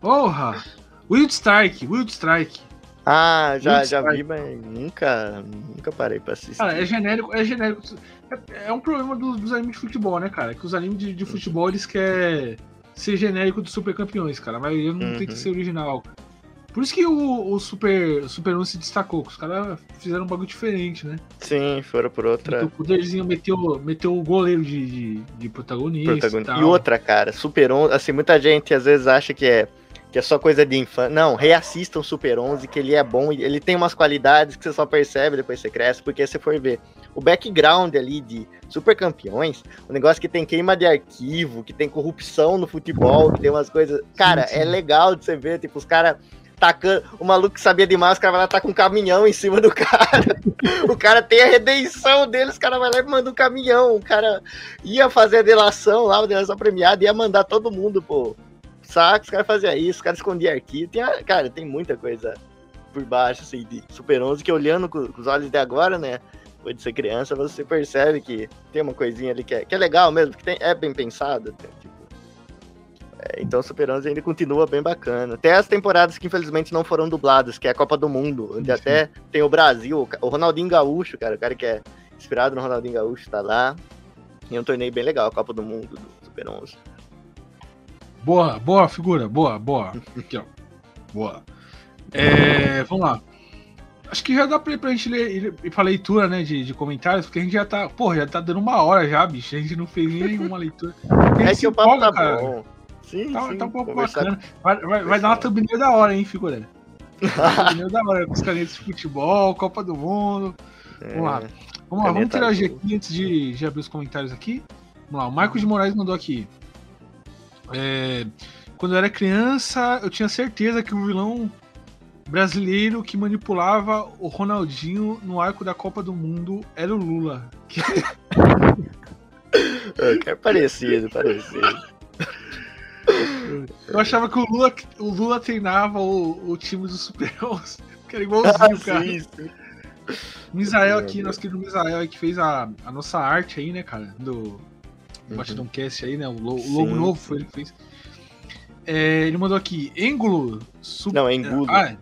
Porra! Wild Strike, Wild Strike. Ah, já, já vi, mas nunca, nunca parei pra assistir. Cara, é genérico, é genérico. É, é um problema dos, dos animes de futebol, né, cara? Que os animes de, de futebol eles querem ser genérico dos super campeões, cara. Mas ele não tem que Uhum. ser original. Por isso que o, o Super, Super 1 se destacou, que os caras fizeram um bagulho diferente, né? Sim, foram por outra Então, o poderzinho meteu, meteu o goleiro de, de, de protagonista. protagonista. tal. E outra, cara, Super 11, assim, muita gente às vezes acha que é, que é só coisa de infância. Não, reassistam Super 11, que ele é bom, e ele tem umas qualidades que você só percebe depois que você cresce, porque se for ver o background ali de Super Campeões, o negócio que tem queima de arquivo, que tem corrupção no futebol, que tem umas coisas. Cara, sim. é legal de você ver, tipo, os caras tacando. O maluco que sabia demais, os caras vai lá tá com um caminhão em cima do cara. o cara tem a redenção dele, os caras vai lá e manda um caminhão. O cara ia fazer a delação lá, a delação premiada, ia mandar todo mundo, pô. Saco, os caras faziam isso, os caras escondiam arquivo. Tem, a- cara, tem muita coisa por baixo, assim, de Super 11, que olhando com, com os olhos de agora, né? Depois de ser criança, você percebe que tem uma coisinha ali que é, que é legal mesmo, que tem, é bem pensado. tem, tipo, é, então Super 11 ainda continua bem bacana. Até as temporadas que infelizmente não foram dubladas, que é a Copa do Mundo, onde Sim. até tem o Brasil, o Ronaldinho Gaúcho, cara, o cara que é inspirado no Ronaldinho Gaúcho, tá lá. E é um torneio bem legal, a Copa do Mundo do Super 11. Boa, boa figura, boa, boa. Aqui, ó. Boa. É, vamos lá. Acho que já dá pra, pra gente ler, ir, pra leitura, né, de, de comentários, porque a gente já tá, porra, já tá dando uma hora já, bicho. A gente não fez nenhuma leitura. É que o papo tá cara. bom. Sim, Tá, sim. tá um pouco bacana. Vai, vai, vai dar uma thumbnail da hora, hein, figura? thumbnail da hora, com os canetas de futebol, Copa do Mundo. Vamos lá. É, Vamos lá, vamos Caneta interagir azul. aqui antes de, de abrir os comentários aqui. Vamos lá, o Marcos de Moraes mandou aqui. É, quando eu era criança, eu tinha certeza que o vilão brasileiro que manipulava o Ronaldinho no arco da Copa do Mundo era o Lula. Que- é, é parecido, parecido. Eu achava que o Lula, o Lula treinava o, o time do Super 11. Que era igualzinho, cara. sim, sim. Misael aqui, nosso querido Misael aí, que fez a, a nossa arte aí, né, cara? Do, do Uhum. Cast aí, né? O, logo novo foi ele que fez. É, ele mandou aqui, Engulo. Não, é engulo. Ah,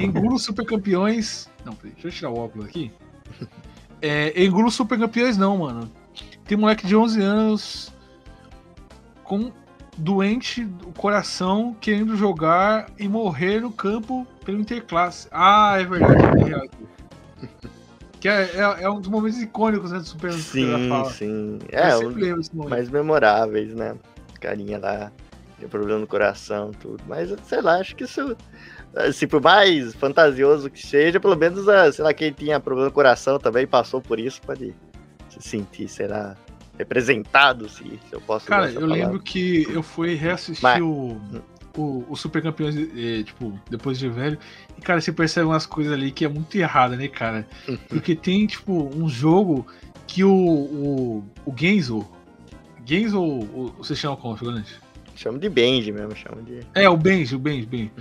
Engulo Super Campeões. Não, peraí, deixa eu tirar o óculos aqui. É, Engulo Super Campeões não, mano. Tem moleque de 11 anos com doente do coração querendo jogar e morrer no campo pelo Interclasse. Ah, é verdade. É real. Que é, é- é um dos momentos icônicos né, do Super Sim, fala. sim. É, sempre um mais memoráveis, né? Carinha lá, tem problema no coração, tudo. Mas, sei lá, acho que isso. Assim, por mais fantasioso que seja, pelo menos, ah, sei lá, quem tinha problema no coração também passou por isso, pode se sentir, será, representado, se, se eu posso Cara, eu palavra. lembro que eu fui reassistir Mas- o, o, o Super Campeões, eh, tipo, depois de velho. E, cara, você percebe umas coisas ali que é muito errada, né, cara? Porque tem, tipo, um jogo que o, o, o Genzo. Genzo, o, você chama como, figurante? Chamo de Benji mesmo, chamo de. É, o Benji, o Benji, Benji.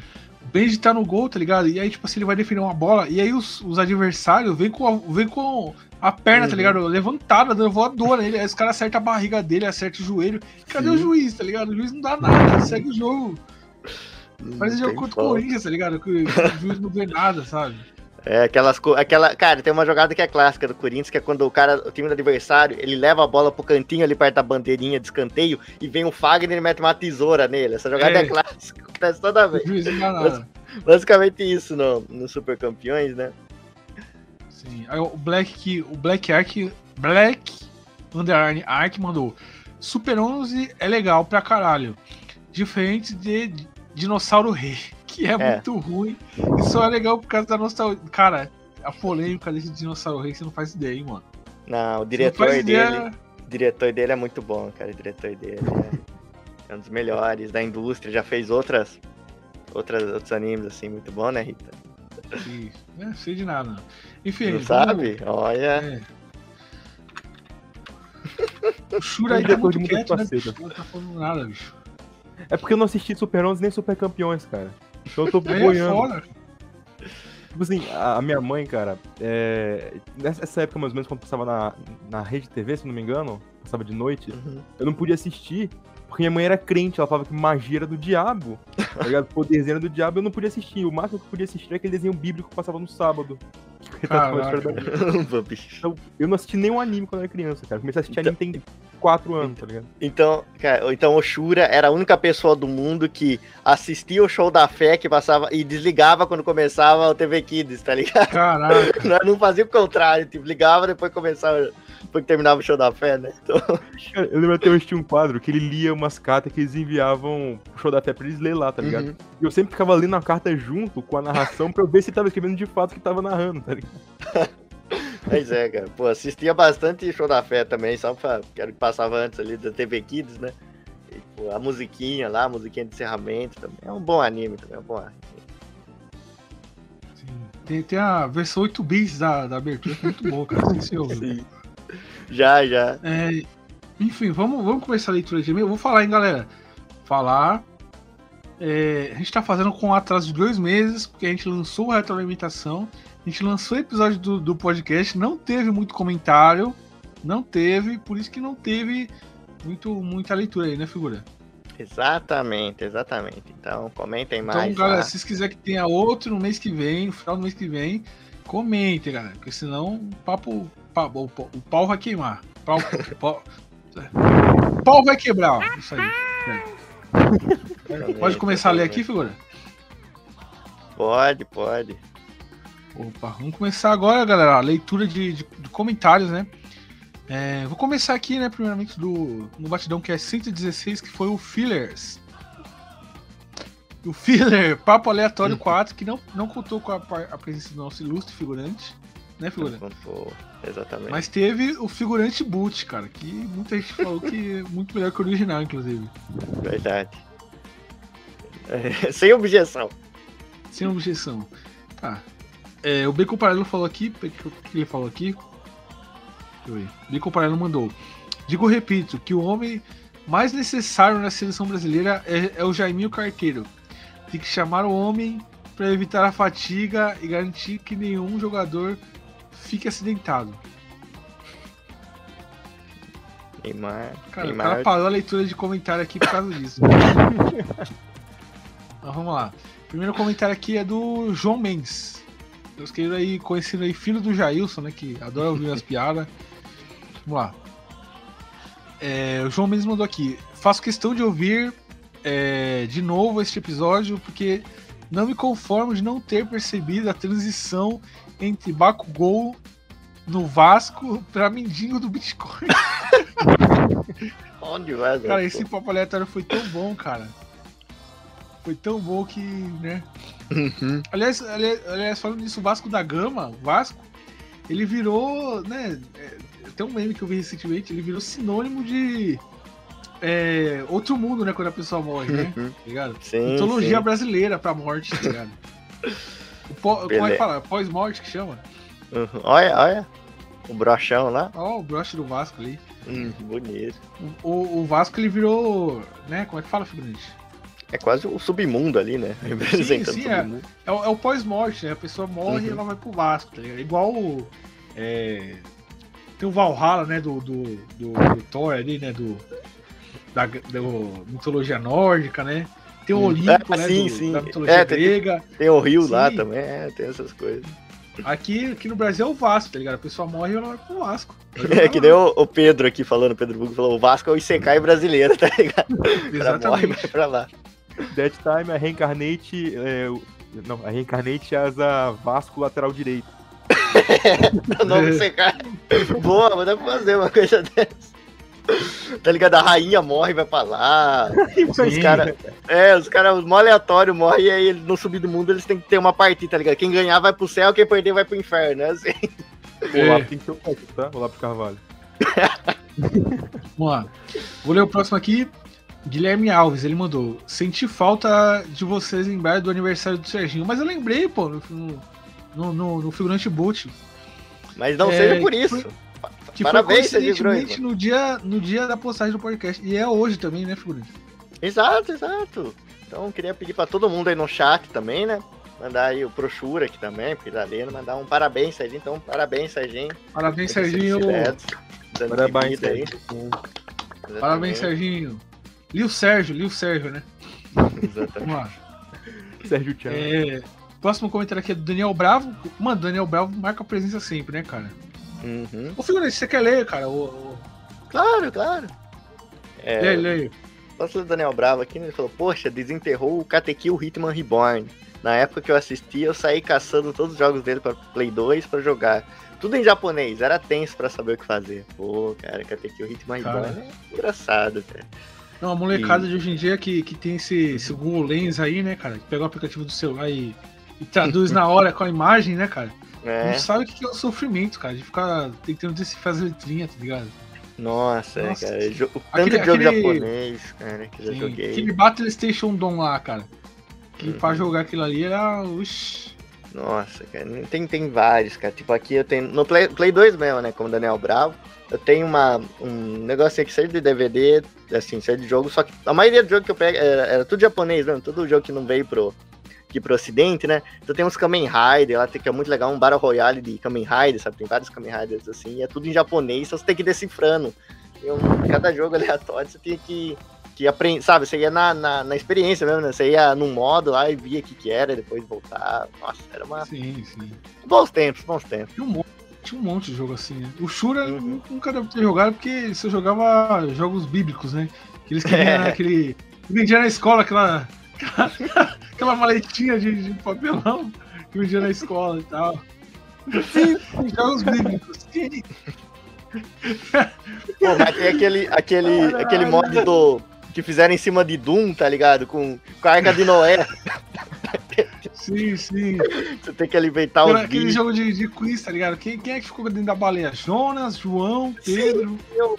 Benji tá no gol, tá ligado? E aí, tipo assim, ele vai defender uma bola. E aí os, os adversários vêm com, a, vêm com a perna, tá Uhum. ligado? Levantada, dando voadora nele. Aí os caras acertam a barriga dele, acertam o joelho. Cadê Sim. o juiz, tá ligado? O juiz não dá nada, segue o jogo. Parece jogo contra o. Corinthians, tá ligado? Que o juiz não vê nada, sabe? É, aquelas aquela, cara, tem uma jogada que é clássica do Corinthians, que é quando o cara, o time do adversário, ele leva a bola pro cantinho ali perto da bandeirinha de escanteio e vem o Fagner e mete uma tesoura nele. Essa jogada é, É. clássica, acontece toda vez. nada. Basicamente isso no, no Super Campeões, né? Sim. Aí o Black, o Black Ark, Black Underline Ark mandou. Super 11 é legal pra caralho. Diferente de Dinossauro Rei, que é, É. muito ruim. E só é legal por causa da nostalgia. Cara, a polêmica desse Dinossauro Rei, você não faz ideia, hein, mano. Não, o não diretor faz dele, ideia. o diretor dele é muito bom, cara. O diretor dele é, é um dos melhores da indústria. Já fez outras, outras outros animes assim muito bom, né, Rita? Isso. Não sei de nada. não. Enfim, Não vamos- sabe? Olha, É. O Shura aí depois muito de quieto, né, bicho? Não tá falando nada, bicho. É porque eu não assisti Super 11 nem Super Campeões, cara. Então eu tô é boiando. Tipo assim, a, minha mãe, cara, é... nessa época mais ou menos, quando passava na, na rede TV, se não me engano, passava de noite, Uhum. eu não podia assistir, porque minha mãe era crente, ela falava que magia era do diabo, tá ligado? Poderzinho era do diabo, eu não podia assistir. O máximo que eu podia assistir era aquele desenho bíblico que passava no sábado. que retratava a história da Bíblia. Pô, bicho. Então, eu não assisti nenhum anime quando eu era criança, cara. Comecei a assistir anime tem 4 anos, tá ligado? Então, cara, então o Shura era a única pessoa do mundo que assistia o show da fé que passava e desligava quando começava o TV Kids, tá ligado? Caraca. Nós não fazia o contrário, tipo, ligava depois começava, depois que terminava o show da fé, né? Então, Cara, eu lembro até hoje tinha um quadro que ele lia umas cartas que eles enviavam pro show da fé pra eles ler lá, tá ligado? uhum. E eu sempre ficava lendo a carta junto com a narração pra eu ver se tava escrevendo de fato o que tava narrando, tá ligado? Pois é, cara. Pô, assistia bastante show da fé também, só pra. Que era o que passava antes ali da TV Kids, né? E, pô, a musiquinha lá, a musiquinha de encerramento também. É um bom anime também, é um bom anime. Sim. Tem, tem a versão 8 bits da, da abertura, que é muito boa, cara. Você ouviu. Sim. Já, já. É, enfim, vamos, vamos começar a leitura de e-mail. Eu vou falar, hein, galera. Falar. É, a gente tá fazendo com atraso de dois meses, porque a gente lançou a retroalimentação. A gente lançou o episódio do, do podcast, não teve muito comentário. Não teve, por isso que não teve muito, muita leitura aí, né, figura? Exatamente, exatamente. Então, comentem Então, mais. galera, lá. se vocês quiserem que tenha outro no mês que vem, no final do mês que vem, comentem, galera. Porque senão o papo. pa- o, pau- vai queimar. Pau, pau, o pau vai quebrar. Isso aí. É. Pode começar a ler aqui, figura? Pode, pode. Opa, vamos começar agora, galera. A leitura de, de- de comentários, né? É, vou começar aqui, né, primeiramente, do, no batidão que é 116, que foi o Fillers. O Filler, Papo Aleatório 4, que não, não contou com a, a presença do nosso ilustre figurante, né, figurante? Contou, Exatamente. Mas teve o figurante Boot, cara, que muita gente falou que é muito melhor que o original, inclusive. Verdade. É, sem objeção. Sem objeção. Tá. É, o Bacon Paralelo falou aqui. O que ele falou aqui? Deixa eu ver. Bacon Paralelo mandou. Digo, repito, que o homem mais necessário na seleção brasileira é, é o Jaiminho Carteiro. Tem que chamar o homem para evitar a fatiga e garantir que nenhum jogador fique acidentado. Neymar. Cara, o Neymar. cara parou a leitura de comentário aqui por causa disso. Mas vamos lá. Primeiro comentário aqui é do João Mendes. Meus queridos aí, conhecido aí, filho do Jailson, né? Que adora ouvir as piadas. Vamos lá. É, o João Mendes mandou aqui. Faço questão de ouvir é, de novo este episódio, porque não me conformo de não ter percebido a transição entre Bakugou no Vasco para Mindingo do Bitcoin. Onde vai, Cara, esse papo aleatório foi tão bom, cara. Foi tão bom que, né? Uhum. Aliás, aliás, aliás, falando nisso, o Vasco da Gama, o Vasco, ele virou, né? é, Tem um meme que eu vi recentemente, ele virou sinônimo de é, outro mundo, né? Quando a pessoa morre, né? Uhum. Tá ligado? Sim, Mitologia sim. brasileira pra morte, tá ligado? Pó- como é que fala? Pós-morte que chama? Uhum. Olha, olha. O brochão lá. Ó, o broche do Vasco ali. Hum, bonito. O, o- o Vasco ele virou, né? Como é que fala, figurante? É quase o submundo ali, né? Representando sim, o é. É, o- é o pós-morte, né? A pessoa morre e Uhum. ela vai pro Vasco, tá ligado? Igual o. é, tem o Valhalla, né? Do, do, do, do Thor ali, né? Do, da do mitologia nórdica, né? Tem o Hum. Olimpo, Ah, né? sim, do- sim. Da mitologia É, tem- grega. Tem o Rio lá Sim. também, é, tem essas coisas. Aqui, aqui no Brasil é o Vasco, tá ligado? A pessoa morre e ela vai pro Vasco. É que nem o, o Pedro aqui falando, o Pedro Bug falou, o Vasco é o Isekai brasileiro, tá ligado? O cara morre e Exatamente. vai pra lá. That time, a Reincarnate. É, o- não, a Reincarnate asa Vasco lateral direito. O nome do Isekai. Boa, mas dá pra fazer uma coisa dessa. Tá ligado? A rainha morre e vai pra lá. Os caras. É, os caras, mó aleatório, morre e aí no subir do mundo eles têm que ter uma partida, tá ligado? Quem ganhar vai pro céu, quem perder vai pro inferno, né? Assim. O É. Olavo tem que ser o tá? O Olavo Carvalho. Vamos lá. Vou ler o próximo aqui. Guilherme Alves, ele mandou. Senti falta de vocês lembrar do aniversário do Serginho. Mas eu lembrei, pô, no, no, no, no figurante boot. Mas não É, seja por isso. foi- Que Parabéns, foi coincidentemente no dia, no dia da postagem do podcast. E é hoje também, né, figurante? Exato, exato. Então queria pedir para todo mundo aí no chat também, né? Mandar aí o brochura aqui também, porque tá lendo, mandar um parabéns, Serginho. Então, parabéns, Serginho. Parabéns, Serginho. Parabéns, Serginho. Parabéns, Serginho. Li o Sérgio, li o Sérgio, né? Exatamente. Vamos lá. Sérgio Thiago. É, próximo comentário aqui é do Daniel Bravo. Mano, Daniel Bravo marca presença sempre, né, cara? Uhum. Ô, figurante, você quer ler, cara? O, o... Claro, claro. É... Leia, leia. Posso ler o Daniel Bravo aqui, né? ele falou, poxa, desenterrou o Katekil Hitman Reborn. Na época que eu assisti, eu saí caçando todos os jogos dele para Play 2 para jogar. Tudo em japonês, era tenso para saber o que fazer. Pô, cara, Katekil Hitman Reborn é engraçado, cara. Não, a molecada e... de hoje em dia que, que tem esse, esse Google Lens aí, né, cara? Que pega o aplicativo do celular e, e traduz na hora com a imagem, né, cara? É. Não sabe o que é o sofrimento, cara, de ficar tentando decifrar as letrinhas, tá ligado? Nossa, é, Nossa. cara. Tanto aquele, de jogo aquele... japonês, cara, que já joguei. Aquele Battle Station Dom lá, cara. Que uhum. pra jogar aquilo ali era. Uxi. Nossa, cara. Tem, tem vários, cara. Tipo, aqui eu tenho. No Play, Play 2 mesmo, né? Como Daniel Bravo. Eu tenho uma, um negócio aqui cheio de DVD, assim, cheio de jogo, só que a maioria do jogo que eu pego era, era tudo japonês mesmo, todo jogo que não veio pro, aqui pro ocidente, né? Então tem uns Kamen Rider lá, que é muito legal, um Battle Royale de Kamen Rider, sabe? Tem vários Kamen Riders assim, e é tudo em japonês, então você tem que ir decifrando. Um, cada jogo aleatório você tinha que, que aprender, sabe? Você ia na, na, na, experiência mesmo, né? Você ia num modo lá e via o que, que era, e depois voltar. Nossa, era uma. Sim, sim. Bons tempos, bons tempos. Tinha um monte, tinha um monte de jogo assim, né? O Shura uhum. nunca deve ter jogado porque você jogava jogos bíblicos, né? Que eles queriam é. aquele. Vendia na escola aquela Aquela maletinha de, de, papelão que vendia na escola e tal. Sim, jogos bíblicos. Sim. Pô, mas tem aquele, aquele, aquele mod do. Que fizeram em cima de Doom, tá ligado? Com, com a arca de Noé. Sim, sim. Você tem que alimentar os Aquele jogo de, de quiz, tá ligado? Quem, quem é que ficou dentro da baleia? Jonas, João, Pedro. Sim,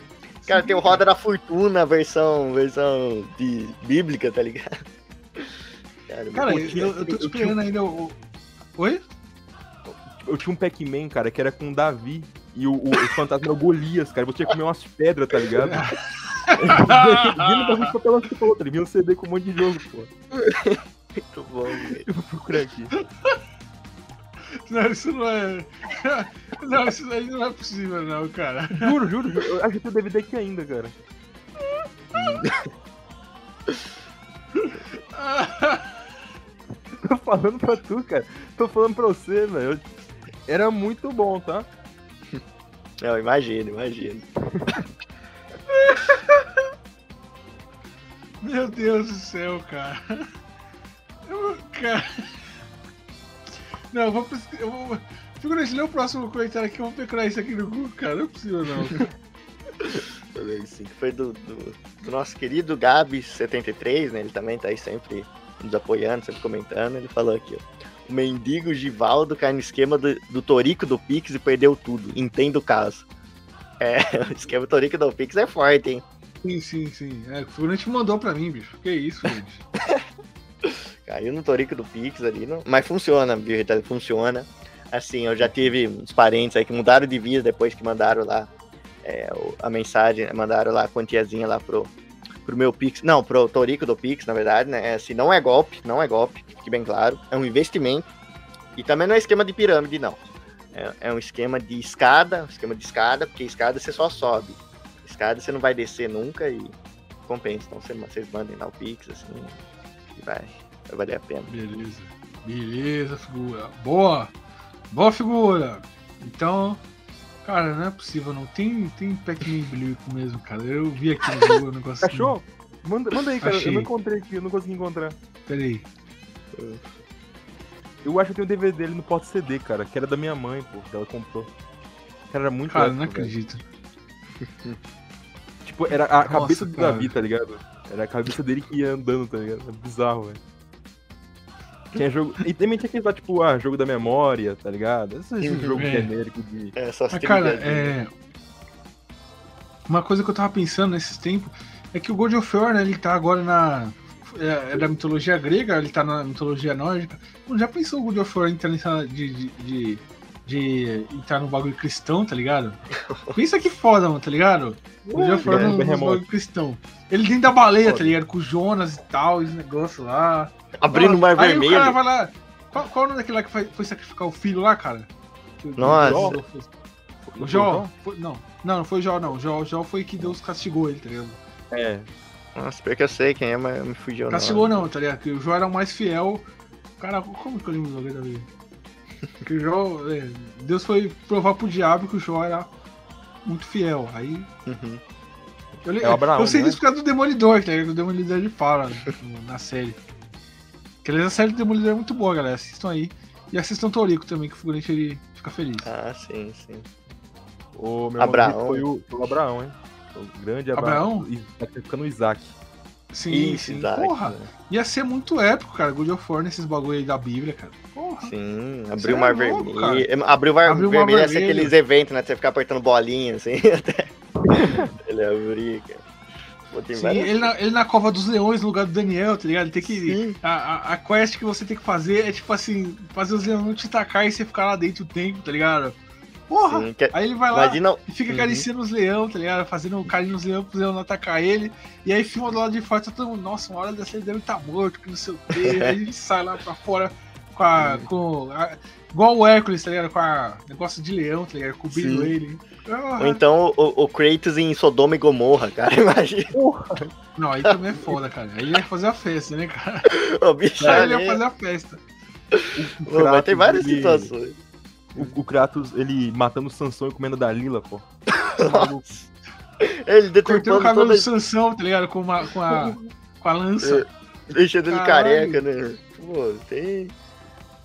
Cara, tem o Roda da Fortuna, versão, versão de bíblica, tá ligado? Cara, cara eu, eu, eu tô esperando ainda o. Oi? Eu tinha um Pac-Man, cara, que era com o Davi e o, o, o fantasma era o Golias, cara. Você tinha que comer umas pedras, tá ligado? Vindo da papelão que você falou, tá ligado? um CD com um monte de jogo, pô. Muito bom, velho. Eu vou procurar aqui. Não, isso não é. Não, isso aí não é possível, não, cara. Juro, juro. Eu acho que o DVD aqui ainda, cara. Tô falando pra tu, cara. Tô falando pra você, velho. Era muito bom, tá? Não, imagino, imagino. Meu Deus do céu, cara. Eu, cara. Não, eu vou. Eu vou... Figurante, lê o próximo comentário aqui, eu vou procurar isso aqui no Google, cara. Não é possível, não. Sim, foi do, do, do, nosso querido Gabi73, né? Ele também tá aí sempre nos apoiando, sempre comentando. Ele falou aqui, ó. O mendigo Givaldo cai no esquema do, do Torico do Pix e perdeu tudo. Entendo o caso. É, o esquema Torico do Pix é forte, hein? Sim, sim, sim. É, o figurante mandou pra mim, bicho. Que isso, gente. Caiu no Torico do Pix ali, não... mas funciona, viu, Funciona. Assim, eu já tive uns parentes aí que mudaram de vida depois que mandaram lá é, a mensagem, mandaram lá a quantiazinha lá pro, pro meu Pix, não, pro Torico do Pix, na verdade, né? É, assim, não é golpe, não é golpe, fique bem claro, é um investimento e também não é esquema de pirâmide, não. É, é um esquema de escada, um esquema de escada, porque escada você só sobe, escada você não vai descer nunca e compensa. Então vocês mandem lá o Pix, assim, e vai, vai valer a pena. Beleza, beleza, figura. Boa, boa figura. Então, Cara, não é possível, não. Tem, tem Pac-Man Blue mesmo, cara. Eu vi aqui no jogo, eu não consegui. Achou? Manda, manda aí, cara. Achei. Eu não encontrei aqui, eu não consegui encontrar. Pera aí. Eu acho que tem um DVD dele no porta CD, cara, que era da minha mãe, pô, que ela comprou. Cara, era muito Cara, épico, não acredito. tipo, era a Nossa, cabeça do cara. Davi, tá ligado? Era a cabeça dele que ia andando, tá ligado? Era bizarro, velho. Tinha jogo. E também tinha aquele lá, tipo, ah, jogo da memória, tá ligado? Esse, esse jogo é. genérico de. É, Mas, cara, é. Uma coisa que eu tava pensando nesses tempos é que o God of War, né, ele tá agora na. É, é da mitologia grega, ele tá na mitologia nórdica. Já pensou o God of War entrar nessa de, de, de de entrar no bagulho cristão, tá ligado? Pensa que foda, mano, tá ligado? O já foi no, bagulho cristão. Ele dentro da baleia, tá ligado? Com o Jonas e tal, esse negócio lá. Abrindo o mar Aí vermelho. o cara vai lá. Qual, qual o nome daquele lá que foi, foi sacrificar o filho lá, cara? Nossa. O Jó? Foi- não, não, não foi o Jó, não. O Jó, o Jó foi que Deus castigou ele, tá ligado? É. Nossa, pior que eu sei quem é, mas me fugiu. Castigou nome. não, tá ligado? Que o Jó era o mais fiel. Cara, como que eu lembro do da vida? Que o Jó. é, Deus foi provar pro diabo que o Jó era muito fiel. Aí. Uhum. Eu, É o Abraão, eu sei né? disso por causa do Demolidor, tá? Que O Demolidor ele fala no- na série. Que aliás, a série do Demolidor é muito boa, galera. Assistam aí. E assistam Torico também, que o figurante ele fica feliz. Ah, sim, sim. O meu Abraão. foi o, o Abraão, hein? O grande Abraão? Abraão. E tá ficando o Isaac. Sim, Isso, sim. Porra, né? ia ser muito épico, cara. God of War nesses bagulho aí da Bíblia, cara. Porra. Sim, Você abriu o é mar vermelho. Abriu o mar Abriu vermelho ia ser aqueles eventos, né? Você ficar apertando bolinha, assim, até ele abrir, cara. Pô, Sim, ele na, ele na cova dos leões no lugar do Daniel, tá ligado? Ele tem que. A, a, a quest que você tem que fazer é tipo assim, fazer os leões não te atacar e você ficar lá dentro o tempo, tá ligado? Porra! Sim, que- Aí ele vai lá Imagina, e fica Uhum. acariciando os leões, tá ligado? Fazendo carinho nos leões pro leão não atacar ele. E aí filma do lado de fora, tá todo mundo, nossa, uma hora dessa ele deve estar morto, que não sei o quê. aí ele sai lá pra fora com a. Com a- igual o Hércules, tá ligado? Com a negócio de leão, tá ligado? Cobrindo Sim. ele. Ah, ou então o, o Kratos em Sodoma e Gomorra, cara, imagina. Não, aí também é foda, cara. Aí ele ia fazer a festa, né, cara? O bicho Aí ele ia fazer a festa. O pô, mas tem várias situações. O, o Kratos, ele matando o Sansão e comendo a Dalila, pô. Ele Cortando o deturpando cabelo toda do Sansão, tá ligado? Com, uma, com, a, com a lança. deixando ele careca, né? Pô, tem.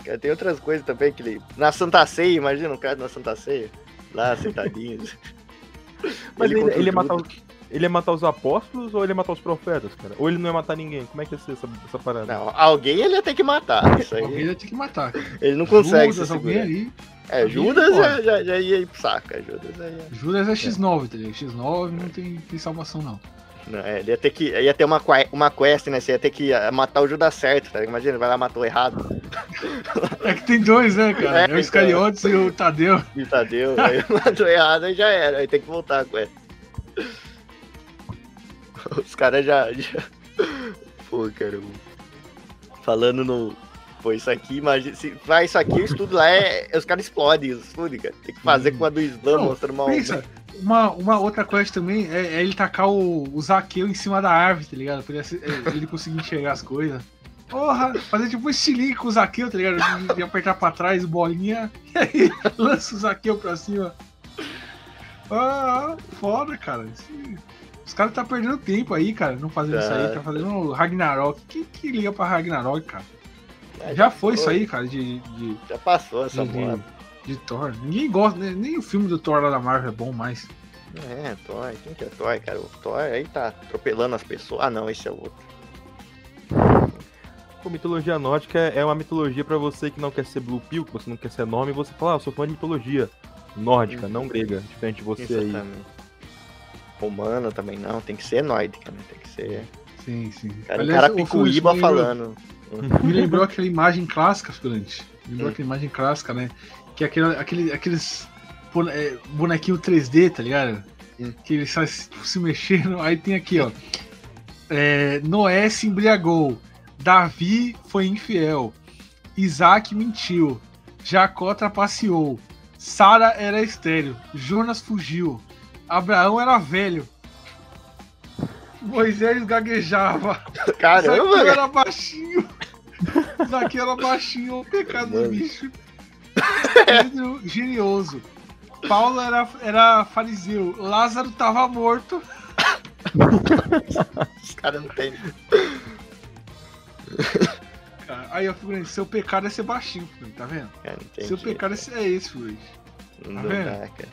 Cara, tem outras coisas também que ele. Na Santa Ceia, imagina um cara na Santa Ceia. Lá, sentadinho. Mas ele, o ele ia matar os, ele ia matar os apóstolos ou ele ia matar os profetas, cara? Ou ele não ia matar ninguém? Como é que ia ser essa, essa parada? Não, alguém ele ia ter que matar. Isso Alguém aí. ia ter que matar. Ele não consegue Judas, se alguém ali. É, alguém Judas já, já, já ia ir pro saco. é, Judas ia. Judas é X9, tá ligado? X9 não tem, tem salvação, não. Não, é, ele ia ter que. Ia ter uma, uma quest, né? Você ia ter que ah, matar o Judas certo, tá? ligado? Imagina, vai lá e matou errado. É que tem dois, né, cara? É, É, então. o Iscariotes e o Tadeu. E Tadeu, aí matou errado, aí já era. Aí tem que voltar a quest. Os caras já, já. Pô, cara. Falando no. Pô, isso aqui, imagina. Se faz isso aqui, o estudo lá é. Os caras explodem, explodem, cara. Tem que fazer com a do Islã, Não, mostrando uma. Pensa, uma, uma outra quest também é, é ele tacar o, o Zaqueu em cima da árvore, tá ligado? Pra ele, é, ele conseguir enxergar as coisas. Porra, fazer tipo um estilingue com o Zaqueu, tá ligado? De, de apertar pra trás, bolinha, e aí lança o Zaqueu pra cima. Ah, foda, cara. Esse- os caras tá perdendo tempo aí, cara, não fazendo isso aí, Tá. tá fazendo Ragnarok. Quem que liga pra Ragnarok, cara? É, Já foi isso aí, cara, de, de, Já passou essa de, moda. de Thor. Ninguém gosta, né? nem o filme do Thor lá da Marvel é bom mais. É, Thor. Quem que é Thor, cara? O Thor aí tá atropelando as pessoas. Ah, não, esse é o outro. Pô, mitologia nórdica é uma mitologia pra você que não quer ser blue pill, que você não quer ser nome, e você fala, ah, eu sou fã de mitologia nórdica, não grega, diferente de você aí. Romana também não, tem que ser nórdica, né? Tem que ser. Sim, sim. Cara, Aliás, o cara picuíba falando. Me lembrou aquela imagem clássica, figurante. Me lembrou Hum. aquela imagem clássica, né? Que é aquele, aquele, aqueles é, bonequinho 3D, tá ligado? Hum. Que ele sai se, se mexendo. Aí tem aqui, ó. É, Noé se embriagou. Davi foi infiel. Isaac mentiu. Jacó trapaceou. Sara era estéreo. Jonas fugiu. Abraão era velho. Moisés gaguejava. Zaqueu Caramba, cara. era baixinho. Zaqueu era baixinho, o pecado do bicho. Pedro, genioso. Paulo era, era fariseu. Lázaro tava morto. os caras não tem. Cara, aí, ó, figurante, seu pecado é ser baixinho, figurante, tá vendo? Cara, não tem seu pecado é, ser- é esse, figurante. Não, tá não dá, cara.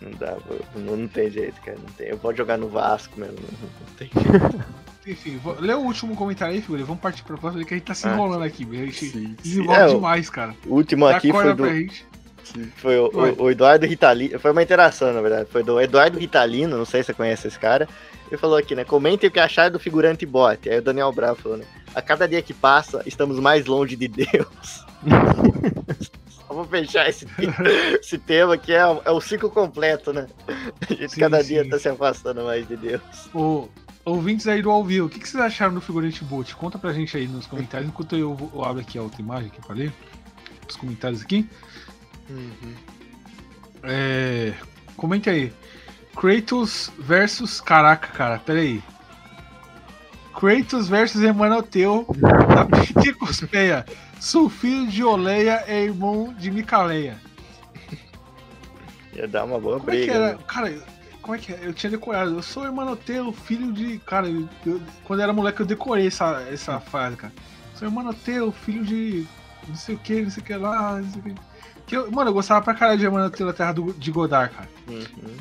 Não dá, não, não tem jeito, cara. Não tem. Eu vou jogar no Vasco mesmo. Não tem jeito. Enfim, vou, lê o último comentário aí, figurante. Vamos partir pra próxima, que a gente tá se Ah, enrolando aqui. A gente Sim, desenvolve É, o- demais, cara. o último Dá aqui foi do. Foi o, o- o Eduardo Ritalino. Foi uma interação, na verdade. Foi do Eduardo Ritalino, não sei se você conhece esse cara. Ele falou aqui, né? Comentem o que acharam do figurante bot. Aí o Daniel Bravo falou, né? A cada dia que passa, estamos mais longe de Deus. Vamos fechar esse, esse tema que é, é o ciclo completo, né? A gente Sim, cada sim. dia tá se afastando mais de Deus. Ô, ouvintes aí do ao vivo, o que, que vocês acharam do figurante boot? Conta pra gente aí nos comentários, enquanto eu, vou- eu abro aqui a outra imagem aqui pra ler. Os comentários aqui. É, comente aí. Kratos versus. Caraca, cara, pera aí. Kratos versus Emanoteu da Pique Cospeia. Sou filho de Oleia e irmão de Micaleia. Ia dar uma boa Como é que briga. era? né? Cara, como é que é? Eu tinha decorado. Eu sou Emanoteu, filho de. Cara, eu- eu- quando eu era moleque eu decorei essa, essa frase, cara. Sou Emanoteu, filho de. Não sei o que, não sei o que lá, não sei o que. que eu- mano, eu gostava pra caralho de Emanoteu da Terra do, de Godard, cara. Uhum.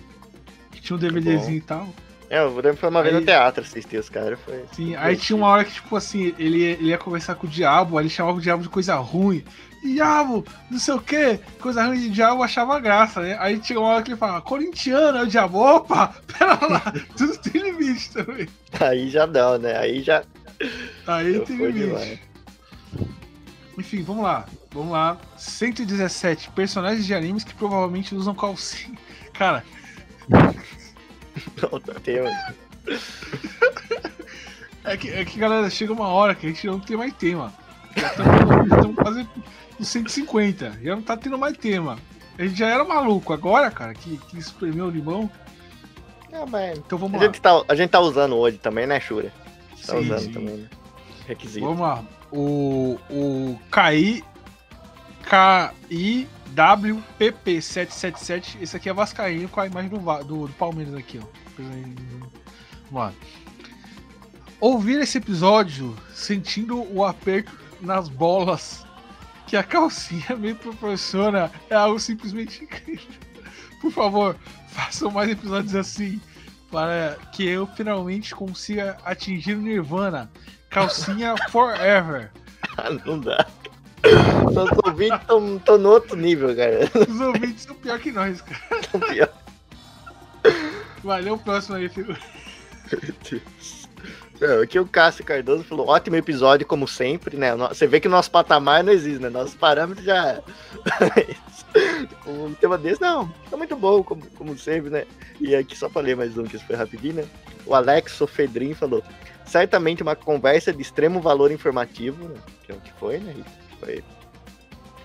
Que tinha um DVDzinho e tal. É, eu lembro que foi uma vez Aí- no teatro assistir os caras. Foi... Sim, aí tinha uma hora que, tipo assim, ele, ele ia conversar com o diabo, aí ele chamava o diabo de coisa ruim. Diabo, não sei o que, coisa ruim de diabo achava graça, né? Aí tinha uma hora que ele falava, corintiano, é o diabo, opa, pera lá, tudo tem limite também. Aí já não, né? Aí já Aí já tem limite. demais. Enfim, vamos lá, vamos lá. 117 personagens de animes que provavelmente usam calcinha. Cara, Não, tá tema. é que, é que, galera, chega uma hora que a gente não tem mais tema. Já estamos quase nos 150, já não tá tendo mais tema. A gente já era maluco, agora, cara, que, que espremeu o limão. Não, mas Então vamos a lá. gente, tá, a gente tá usando hoje também, né, Shura? Tá Sim, usando sim. também, né? Requisito. Vamos lá. O, o KI, KIWPP777, esse aqui é Vascaíno com a imagem do, do, do Palmeiras aqui, ó. Vamos lá. Ouvir esse episódio sentindo o aperto nas bolas que a calcinha me proporciona é algo simplesmente incrível. Por favor, façam mais episódios assim para que eu finalmente consiga atingir o Nirvana. Calcinha forever. Ah, não dá. Os ouvintes estão no outro nível, cara. Os ouvintes são pior que nós, cara. Pior. Valeu o próximo aí, filho. Meu Deus. Não, aqui o Cássio Cardoso falou, ótimo episódio, como sempre, né? Você vê que o nosso patamar não existe, né? Nosso parâmetro já. um tema desse, não, tá muito bom, como, como sempre, né? E aqui só pra ler mais um, que isso foi rapidinho, né? O Alex Sofedrin falou, certamente uma conversa de extremo valor informativo, né? que é o que foi, né? Foi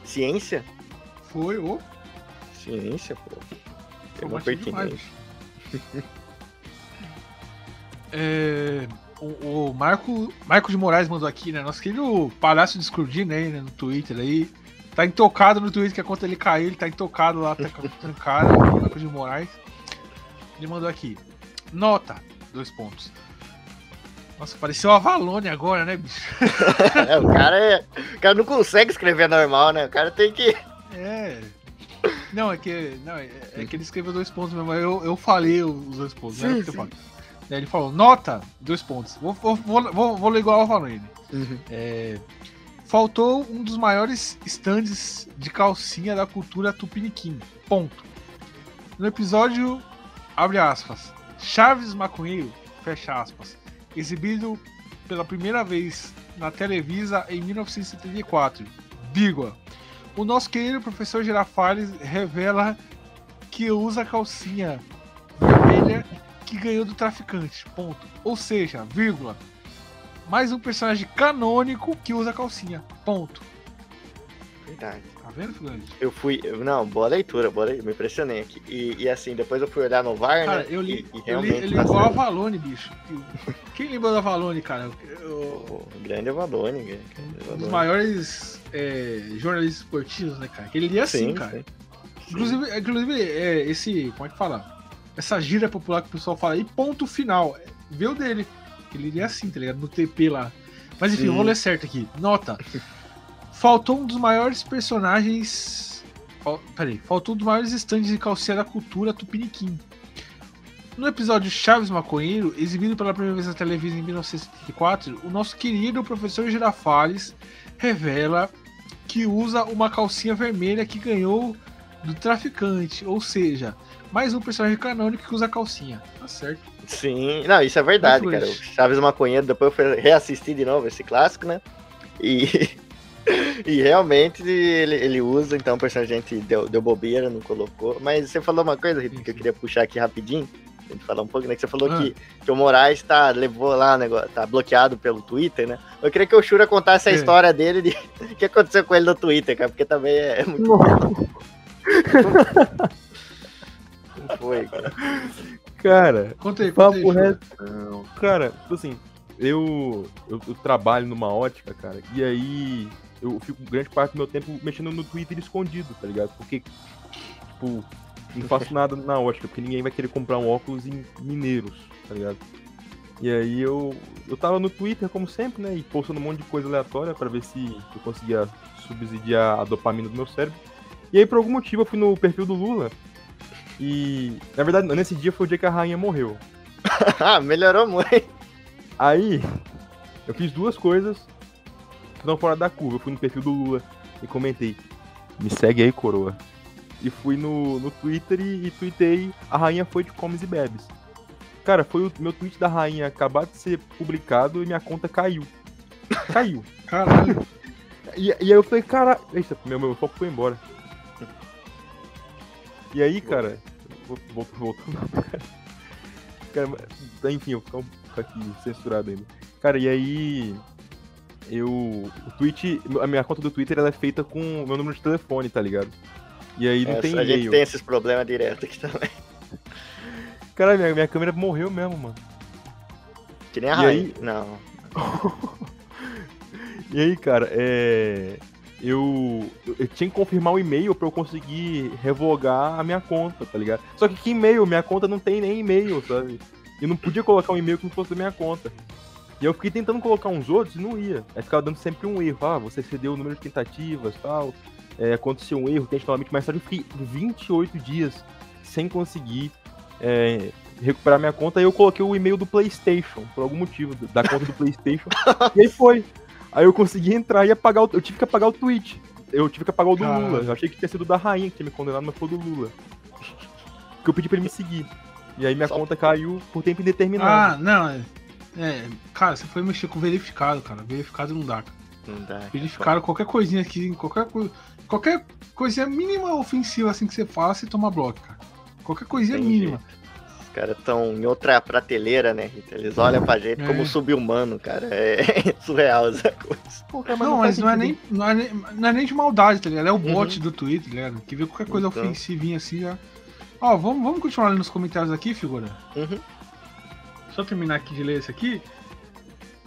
ciência? Foi, ô. Ciência, pô. Pertinente. bicho. É, o, o Marco, Marco de Moraes mandou aqui, né? Nosso querido Palácio de Scrooge, né? No Twitter aí. Tá intocado no Twitter, que a conta ele caiu, ele tá intocado lá, tá trancado. Marco de Moraes. Ele mandou aqui. Nota, dois pontos. Nossa, pareceu a Valone agora, né, bicho? É, o cara é. O cara não consegue escrever normal, né? O cara tem que. É. Não, é que. Não, é, é que ele escreveu dois pontos mesmo. Eu, eu falei os dois pontos, né? Sim, eu sim. Daí ele falou, nota, dois pontos. Vou, vou, vou, vou, ler igual eu falei. É, faltou um dos maiores stands de calcinha da cultura tupiniquim. Ponto. No episódio, abre aspas, Chaves Maconheiro, fecha aspas, exibido pela primeira vez na Televisa em 1974, vírgula. O nosso querido professor Girafales revela que usa calcinha vermelha que ganhou do traficante. Ponto. Ou seja, vírgula. Mais um personagem canônico que usa calcinha. Ponto. Verdade. Tá vendo, figurante? Eu fui. não, boa leitura, boa leitura. Me impressionei aqui. E, e assim, depois eu fui olhar no VAR, Cara, né? eu li, e, e eu li, eu li igual a. Valone, bicho. Quem lembra da Valone, cara? Eu- O grande Avalone, cara. um dos maiores é, jornalistas esportivos, né, cara? Que ele lia assim, Sim, cara. sim. Inclusive, inclusive é, esse. Como é que fala? Essa gíria popular que o pessoal fala aí, ponto final. é, Veio dele. Ele lia assim, tá ligado? No TP lá. Mas enfim, eu vou Sim. ler certo aqui. Nota. Faltou um dos maiores personagens. Peraí, faltou um dos maiores estandes de calcinha da cultura tupiniquim. No episódio Chaves Maconheiro, exibido pela primeira vez na televisão em 1974, o nosso querido professor Girafales revela que usa uma calcinha vermelha que ganhou do traficante, ou seja, mais um personagem canônico que usa calcinha. Tá certo. Sim, não, isso é verdade, cara. O. Chaves Maconheiro, depois eu fui reassistir de novo esse clássico, né? E, E realmente ele, ele usa, então, o personagem deu, deu bobeira, não colocou. Mas você falou uma coisa, Rita, que eu queria puxar aqui rapidinho. A gente falar um pouco, né? Que você falou Ah. que, que o Moraes tá, levou lá, o negócio, tá bloqueado pelo Twitter, né? Eu queria que o Shura contasse a É. história dele de o que aconteceu com ele no Twitter, cara, porque também é, é muito. Não foi, cara. Cara, Conta aí, reto. Cara, tipo assim, eu, eu, eu trabalho numa ótica, cara, e aí eu fico grande parte do meu tempo mexendo no Twitter escondido, tá ligado? Porque, tipo, não faço nada na ótica, porque ninguém vai querer comprar um óculos em Mineiros, tá ligado? E aí eu, eu tava no Twitter, como sempre, né, e postando um monte de coisa aleatória pra ver se eu conseguia subsidiar a dopamina do meu cérebro. E aí, por algum motivo, eu fui no perfil do Lula. E, na verdade, nesse dia foi o dia que a rainha morreu. ah, melhorou muito. Aí, eu fiz duas coisas estão fora da curva. Eu fui no perfil do Lula e comentei: Me segue aí, coroa. E fui no, no Twitter e, e tuitei: A rainha foi de comes e bebes. Cara, foi o meu tweet da rainha acabar de ser publicado e minha conta caiu. Caiu. Caralho. E, e aí eu falei: Cara, eita, meu, meu foco foi embora. E aí, cara, vou- voltou, voltou. Cara, enfim, eu vou ficar um aqui censurado ainda. Cara, e aí. Eu. O tweet. A minha conta do Twitter ela é feita com o meu número de telefone, tá ligado? E aí não É, tem a gente tem esses problemas direto aqui também. Cara, minha, minha câmera morreu mesmo, mano. Que nem a rainha. aí? Não. E aí, cara, é. Eu, eu tinha que confirmar o e-mail pra eu conseguir revogar a minha conta, tá ligado? Só que que e-mail? Minha conta não tem nem e-mail, sabe? E não podia colocar um e-mail que não fosse da minha conta. E eu fiquei tentando colocar uns outros e não ia. Aí ficava dando sempre um erro. Ah, você cedeu o número de tentativas tal. É, aconteceu um erro, tente novamente. Mas sabe, eu fiquei 28 dias sem conseguir é, recuperar minha conta. Aí eu coloquei o e-mail do PlayStation, por algum motivo, da conta do PlayStation. e aí foi. Aí eu consegui entrar e apagar o. Eu tive que apagar o tweet. Eu tive que apagar o do Caralho. Lula. Eu achei que tinha sido da rainha que tinha me condenado, mas foi do Lula. Porque eu pedi pra ele me seguir. E aí minha Só- conta caiu por tempo indeterminado. Ah, não. É, é, cara, você foi mexer com verificado, cara. Verificado não dá. cara. Não dá. Verificado qualquer coisinha aqui, qualquer coisa. Qualquer coisinha mínima ofensiva assim que você fala, você toma bloco, cara. Qualquer coisinha Tem mínima. Os caras estão em outra prateleira, né, Rita? Eles olham pra gente É. como sub-humano, cara. É surreal essa coisa. Não, mas não é, nem, não, é nem, não é nem de maldade, tá ligado? É o bot do Twitter, tá ligado? Que vê qualquer coisa Então. ofensivinha assim já. Ó, vamos, vamos continuar nos comentários aqui, figura. Uhum. Só terminar aqui de ler esse aqui.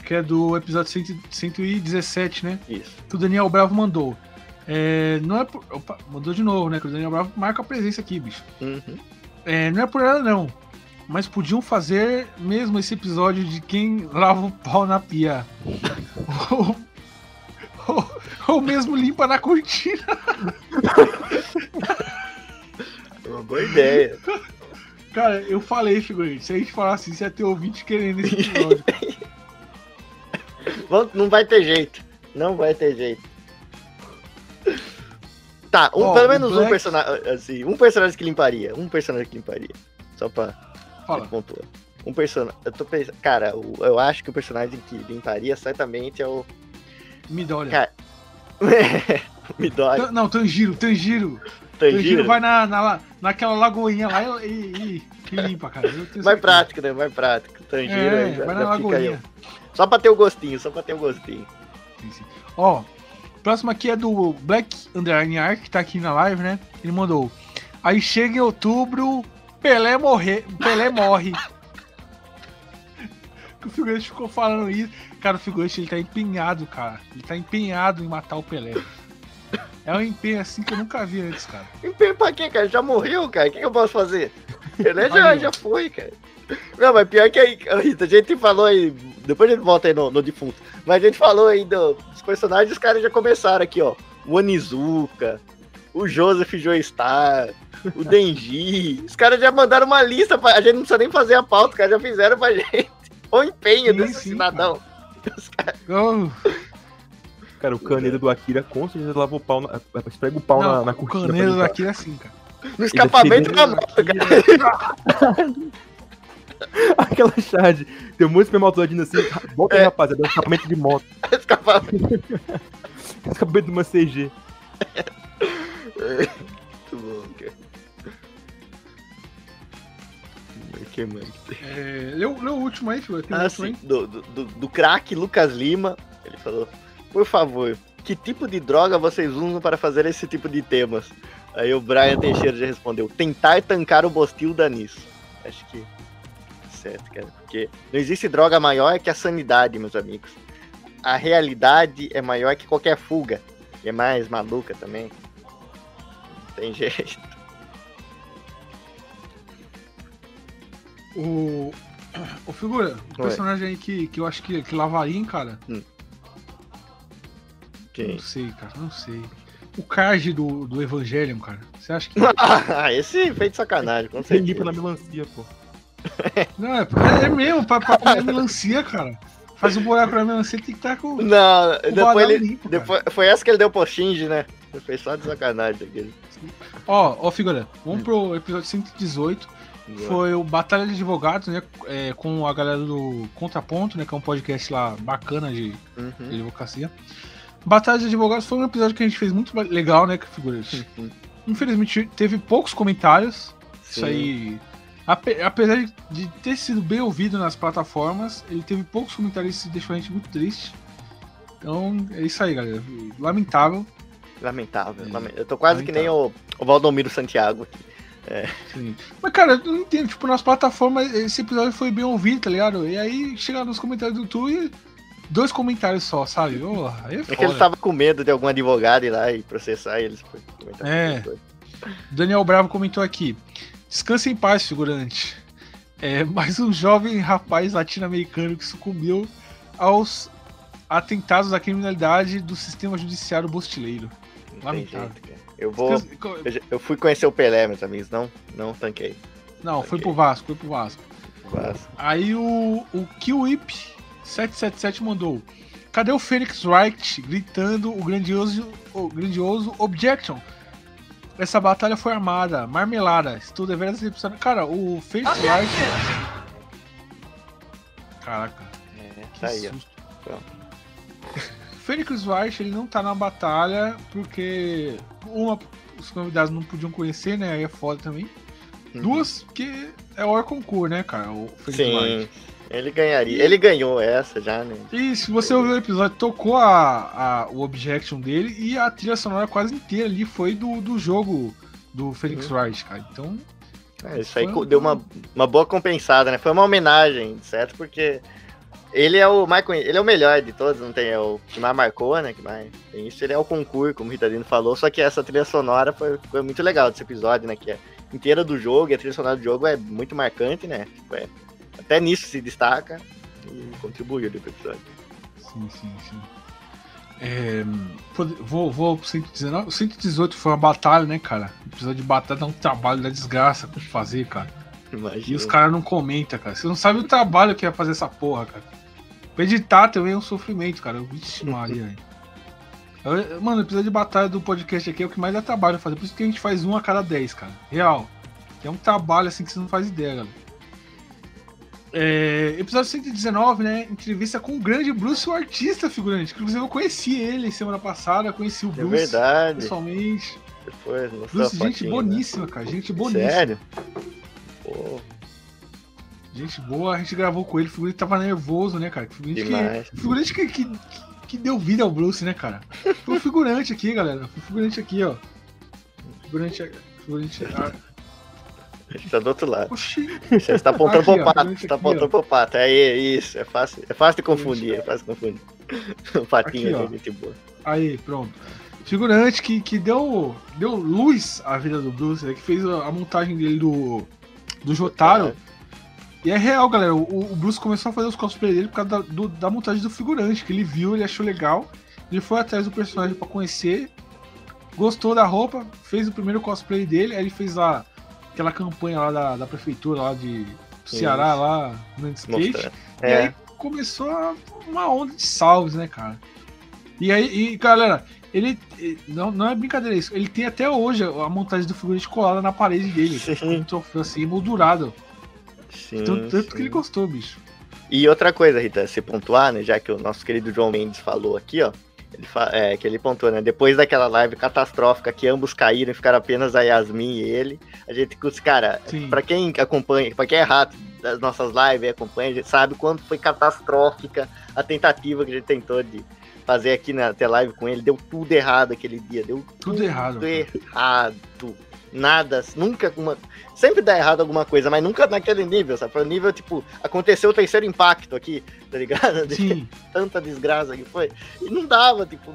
Que é do episódio 100 117, né? Isso. Que o Daniel Bravo mandou. É, não é por. Opa, mandou de novo, né? Que o Daniel Bravo marca a presença aqui, bicho. Uhum. É, não é por nada, não. Mas podiam fazer mesmo esse episódio de quem lava o pau na pia. ou, ou, ou mesmo limpa na cortina. Uma boa ideia. Cara, eu falei, figurante. Se a gente falasse isso, ia ter ouvinte querendo esse episódio. Não vai ter jeito. Não vai ter jeito. Tá, um, Ó, pelo menos um Black- personagem. Assim, um personagem que limparia. Um personagem que limparia. Só pra Fala. pontuar. Um personagem. Eu tô pensando. Cara, o- eu acho que o personagem que limparia certamente é o. Midoriya. Cara, Midori. Não, Tanjiro, Tanjiro. Tanjiro. vai na, na, naquela lagoinha lá e, e- e limpa, cara. Mais prático, né? Mais prático. Tanjiro É, já, vai já na aí. lagoinha. Só pra ter o gostinho, só pra ter o gostinho. Sim, sim. Ó, próximo aqui é do Black Underline Ark, que tá aqui na live, né? Ele mandou. Aí chega em outubro, Pelé morre, Pelé morre. o figurante ficou falando isso. Cara, o figurante ele tá empenhado, cara. Ele tá empenhado em matar o Pelé. É um empenho assim que eu nunca vi antes, cara. Empenho pra quê, cara? Já morreu, cara? O que, que eu posso fazer? Ele já, já foi, cara. Não, mas pior que aí, Rita, a gente falou aí. Depois a gente volta aí no, no defunto. Mas a gente falou aí do- dos personagens, os caras já começaram aqui, ó. O Onizuka, o Joseph Joestar, o Denji. Os caras já mandaram uma lista pra. A gente não precisa nem fazer a pauta, os caras já fizeram pra gente. O empenho Sim, desse sim, cidadão. Os caras- Oh, Cara, o caneiro do Akira com certeza lava o pau, na, esfrega o pau não, na, na o cortina. pra caneiro limpar. daqui é assim, cara. No escapamento da moto, cara. Aquela charge. Tem um monte de espermatozoidina assim. Bota aí, É. rapaziada, é um escapamento de moto. Escapamento. Acabei de uma CG. Muito bom, cara. Que mais que tem? É, leu, leu o último aí, filho. Tem o Ah, último sim. aí? Do, do, do, do craque Lucas Lima. Ele falou: Por favor, que tipo de droga vocês usam para fazer esse tipo de temas? Aí o Brian Teixeira já respondeu: Tentar tancar o Bostil da nisso. Acho que. Certo, cara. Porque não existe droga maior que a sanidade, meus amigos. A realidade é maior que qualquer fuga. E é mais maluca também. Não tem jeito. O, o figura, o personagem aí que, que eu acho que, que lavaria, hein, cara. Quem? Não sei, cara, não sei. O card do, do Evangelion, cara. Você acha que. Ah, esse feito de sacanagem, com Você certeza. limpa na melancia, pô. Não, é, é, é mesmo, pra, pra comer melancia, cara. Faz um buraco na melancia, tem que estar com. Não, o depois ele. limpo. Depois, foi essa que ele deu pro Shinji, né? Ele fez só de sacanagem aquele. Ó, ó, figura, vamos pro episódio 118. Foi o Batalha de Advogados, né? é, com a galera do Contraponto, né? Que é um podcast lá bacana de, de Uhum. advocacia. Batalha de Advogados foi um episódio que a gente fez muito legal, né, figuras? Uhum. Infelizmente teve poucos comentários. Isso aí. ape- apesar de- ter sido bem ouvido nas plataformas, ele teve poucos comentários e isso deixou a gente muito triste. Então é isso aí, galera. Lamentável. Lamentável. É. Eu tô quase que nem o, o Valdomiro Santiago aqui. Sim. Mas, cara, eu não entendo. Tipo, nas plataformas, esse episódio foi bem ouvido, tá ligado? E aí chega nos comentários do YouTube e dois comentários só, sabe? Aí é É que ele tava com medo de algum advogado ir lá e processar eles. É. Daniel Bravo comentou aqui. Descanse em paz, figurante. É mais um jovem rapaz latino-americano que sucumbiu aos atentados à criminalidade do sistema judiciário bostileiro. Lamentável. jeito. Eu vou. Descanse- Eu, fui conhecer o Pelé, meus amigos. Não, não tanquei. Não, foi Ok. pro Vasco, foi pro Vasco. Quase. Aí o, o Kiwip 777 mandou. Cadê o Phoenix Wright gritando o grandioso, o grandioso Objection? Essa batalha foi armada, marmelada. Estou deveras decepcionado. Cara, o Phoenix Wright. Caraca, É, que tá aí, susto. Phoenix Wright ele não tá na batalha porque uma os convidados não podiam conhecer, né? Aí é foda também. Uhum. Duas, porque é o concurso, né, cara? O Phoenix Wright. Ele ganharia. Ele ganhou essa já, né? E se você ouviu o episódio, tocou a, a- o objection dele e a trilha sonora quase inteira ali foi do, do jogo do Felix Wright, cara. Então, É, isso aí um- deu uma, uma boa compensada, né? Foi uma homenagem, certo? Porque ele é o mais conhe- ele é o melhor de todos, não tem é o que mais marcou, né? Que mais tem isso, ele é o concurso, como o Ritalino falou, só que essa trilha sonora foi, foi muito legal desse episódio, né? Que é inteira do jogo, e a trilha sonora do jogo é muito marcante, né? Tipo, é- até nisso se destaca e contribuiu ali pro episódio. sim, sim, sim. É, vou, vou pro 119. O 118 foi uma batalha, né, cara? O episódio de batalha dá um trabalho da desgraça pra fazer, cara. E Imagina. os caras não comentam, cara. Você não sabe o trabalho que é fazer essa porra, cara. Pra editar também é um sofrimento, cara. Vixe, Maria. Eu- Mano, o episódio de batalha do podcast aqui é o que mais dá trabalho fazer. Por isso que a gente faz um a cada 10, cara. Real. É um trabalho assim que você não faz ideia, galera. É, episódio 119, né? Entrevista com o grande Bruce, o artista figurante. que, Inclusive, eu conheci ele semana passada, conheci o É Bruce verdade. pessoalmente. Depois, Bruce, gente fotinha, né? boníssima, cara. Gente boníssima. Sério? Pô, Gente boa, a gente gravou com ele, o figurante tava nervoso, né, cara? Figurante que, figurante que, que, que deu vida ao Bruce, né, cara? Foi o figurante aqui, galera. Foi o figurante aqui, ó. Figurante. Figurante. A tá do outro lado. oxi. Você está apontando Aqui, pro pato, você tá apontando ó. pro pato. Aí, isso, é fácil, é fácil de confundir, é fácil de confundir. O patinho Aqui, é gente boa. Aí, pronto. Figurante que, que deu, deu luz à vida do Bruce, né, que fez a, a montagem dele do, do Jotaro. E é real, galera. O, o Bruce começou a fazer os cosplay dele por causa da, do- da montagem do figurante, que ele viu, ele achou legal. Ele foi atrás do personagem pra conhecer, gostou da roupa, fez o primeiro cosplay dele, aí ele fez lá aquela campanha lá da, da prefeitura lá de Ceará, Isso. lá no skate. Mostrando. E É, aí começou uma onda de salves, né, cara? E aí, e, galera, ele. Não, não é brincadeira isso. Ele tem até hoje a montagem do figurante colada na parede dele. Sim. Um troféu assim, emoldurado. sim, Tanto, tanto sim. que ele gostou, bicho. E outra coisa, Rita, se pontuar, né, já que o nosso querido João Mendes falou aqui, ó, Ele é, que ele pontuou, né? Depois daquela live catastrófica que ambos caíram e ficaram apenas a Yasmin e ele, a gente, cara. Pra quem acompanha, pra quem é rato das nossas lives e acompanha, a gente sabe quanto foi catastrófica a tentativa que a gente tentou de fazer aqui na ter live com ele. Deu tudo errado aquele dia, deu Tudo errado. cara. errado. Nada, nunca uma. Sempre dá errado alguma coisa, mas nunca naquele nível, sabe? Foi um nível, tipo, aconteceu o terceiro impacto aqui, tá ligado? De Sim. tanta desgraça que foi. E não dava, tipo.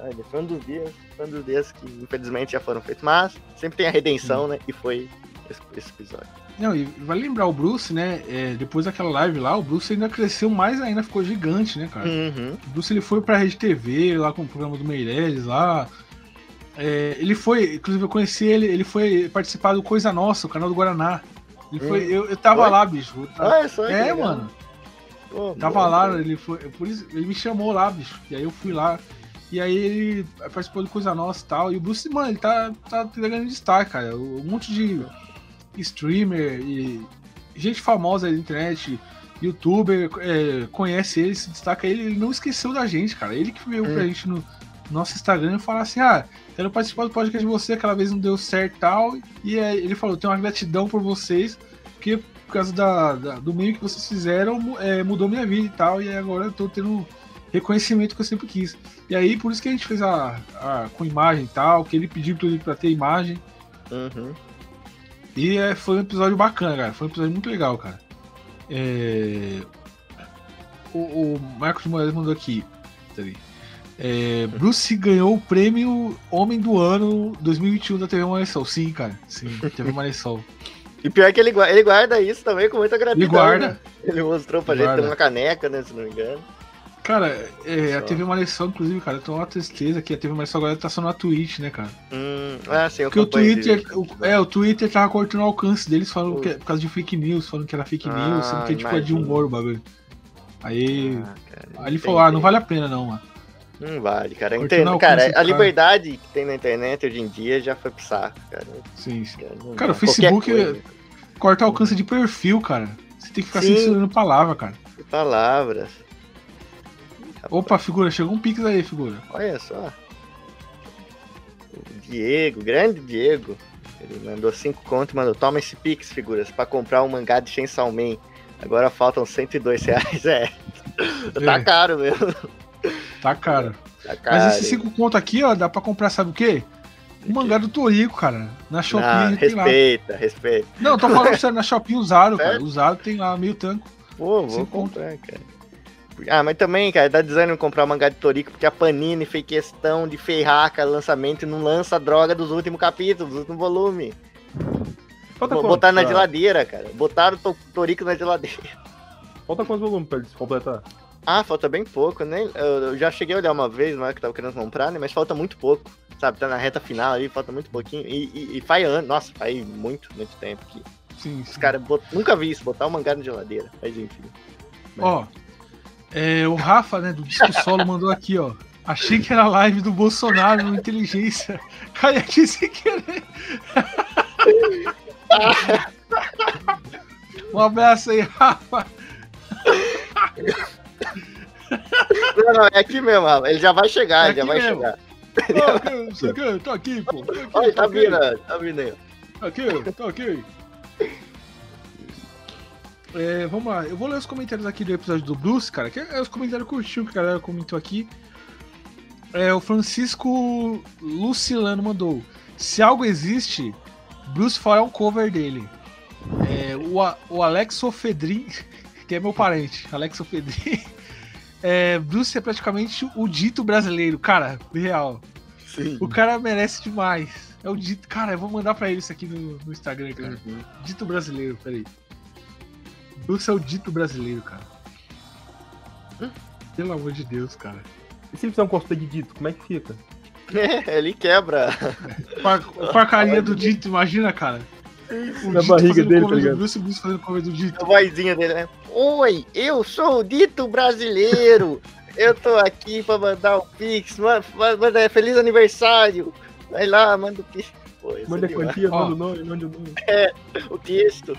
Olha, foi um dos dias, foi um dos dias que infelizmente já foram feitos. Mas sempre tem a redenção, né? E foi esse, esse episódio. Não, e vai lembrar o Bruce, né? é, depois daquela live lá, o Bruce ainda cresceu mais ainda, ficou gigante, né, cara? Uhum. O Bruce ele foi pra Rede TV, lá com o programa do Meirelles lá. É, ele foi, inclusive eu conheci ele, ele foi participar do Coisa Nossa, o canal do Guaraná. Ele foi, Hum. eu, eu tava Foi? lá, bicho. tava- Olha só. que é, mano. Pô, Tava bom, lá, cara. ele foi. Por isso, ele me chamou lá, bicho. E aí eu fui lá. E aí ele participou do Coisa Nossa e tal. E o Bruce, mano, ele tá, tá ganhando destaque, cara. Um monte de streamer e gente famosa da internet, youtuber, é, conhece ele, se destaca ele. Ele não esqueceu da gente, cara. Ele que veio pra Hum. gente no nosso Instagram e falar assim: ah, quero participar do podcast de você, aquela vez não deu certo e tal. E aí ele falou: tenho uma gratidão por vocês, porque por causa da, da- do meio que vocês fizeram, é, mudou minha vida e tal, e agora eu tô tendo reconhecimento que eu sempre quis. E aí, por isso que a gente fez a, a- com imagem e tal, que ele pediu pra ter imagem. Uhum. E é, foi um episódio bacana, cara. Foi um episódio muito legal, cara. É, O, o Marcos Moraes mandou aqui. Peraí. É, Bruce ganhou o prêmio Homem do Ano 2021 da TV Maressol. Sim, cara. Sim, TV Maressol. E pior que ele, ele guarda isso também com muita gratidão. Ele guarda. né? Ele mostrou pra Guarda. gente ter uma caneca, né? Se não me engano. Cara, é, a. TV Maressol, inclusive, cara, eu tô uma tristeza que a TV Maressol agora tá só na Twitch, né, cara? Hum, ah, sim, eu Porque o Twitter, o, é, o Twitter tava cortando o alcance deles falando que, Putz. por causa de fake news, falando que era fake Ah, news, sendo que tipo, é de imagino. humor o bagulho. Aí, Ah, cara, aí ele entendi. falou, ah, não vale a pena não, mano. Não vale, cara. Entendo, cara, a cara. liberdade que tem na internet hoje em dia já foi pro saco, cara. Sim, sim. Cara, dá. o Facebook coisa. corta alcance de perfil, cara. Você tem que ficar Sim. censurando palavra, cara. Palavras. Opa, figura, chegou um pix aí, figura. Olha só. O Diego, grande Diego. Ele mandou 5 conto e mandou: Toma esse Pix, figuras, pra comprar um mangá de Chainsaw Man. Agora faltam 102 reais. É. Tá É. caro mesmo. Tá caro. Tá caro. Mas esse cinco conto aqui, ó, dá pra comprar, sabe o quê? O mangá do Torico, cara. Na Shopee gente tem lá. respeita, respeita. Não, tô falando sério, na Shopee usado, cara. Usado tem lá meio tanco. Pô, vou Cinco conto. comprar, cara. Ah, mas também, cara, dá desânimo comprar o mangá de Toriko, porque a Panini fez questão de ferrar com o lançamento e não lança a droga dos últimos capítulos, dos últimos volumes. Falta Bo- quanto? Botaram na geladeira, cara. Botaram o To- Toriko na geladeira. Falta quantos volumes pra eles completar? Ah, falta bem pouco, né? Eu, eu já cheguei a olhar uma vez, na hora que eu tava querendo comprar, né? Mas falta muito pouco, sabe? Tá na reta final ali, falta muito pouquinho. E, e, e faz ano, nossa, faz muito, muito tempo que Sim, os caras bot... nunca vi isso, botar o mangá na geladeira. Mas enfim. Ó, é, o Rafa, né, do Disco Solo, mandou aqui, ó. Achei que era live do Bolsonaro no Inteligência. Cai aqui sem querer. um abraço aí, Rafa. Não, não, é aqui mesmo. Ele já vai chegar, É ele já vai mesmo. chegar. Não sei o que, tô aqui, pô. Tô aqui, Olha, tá aqui, vindo, tá vindo aí. Tô aqui, tô aqui. É, vamos lá, eu vou ler os comentários aqui do episódio do Bruce, cara, que é os comentários curtinhos que a galera comentou aqui. É, o Francisco Lucilano mandou: Se algo existe, Bruce fará um cover dele. É, o, o Alex Ofedrin, que é meu parente, Alex Ofedrin, é, Bruce é praticamente o dito brasileiro, cara, real. Sim. O cara merece demais. É o dito. Cara, eu vou mandar pra ele isso aqui no, no Instagram, cara. Dito brasileiro, peraí. Bruce é o dito brasileiro, cara. Pelo amor de Deus, cara. E se ele fizer um cosplay de dito, como é que fica? ele quebra. Par- Com a carinha do dito, imagina, cara. O Na Dito barriga dele, tá do ligado? Bruce, o Bruce fazendo cover do Dito. A vozinha dele, né? Oi, eu sou o dito brasileiro. Eu tô aqui pra mandar o Pix. Manda, manda feliz aniversário. Vai lá, manda o Pix. Pô, Manda é a demais. quantia, manda o nome, manda o nome. o texto.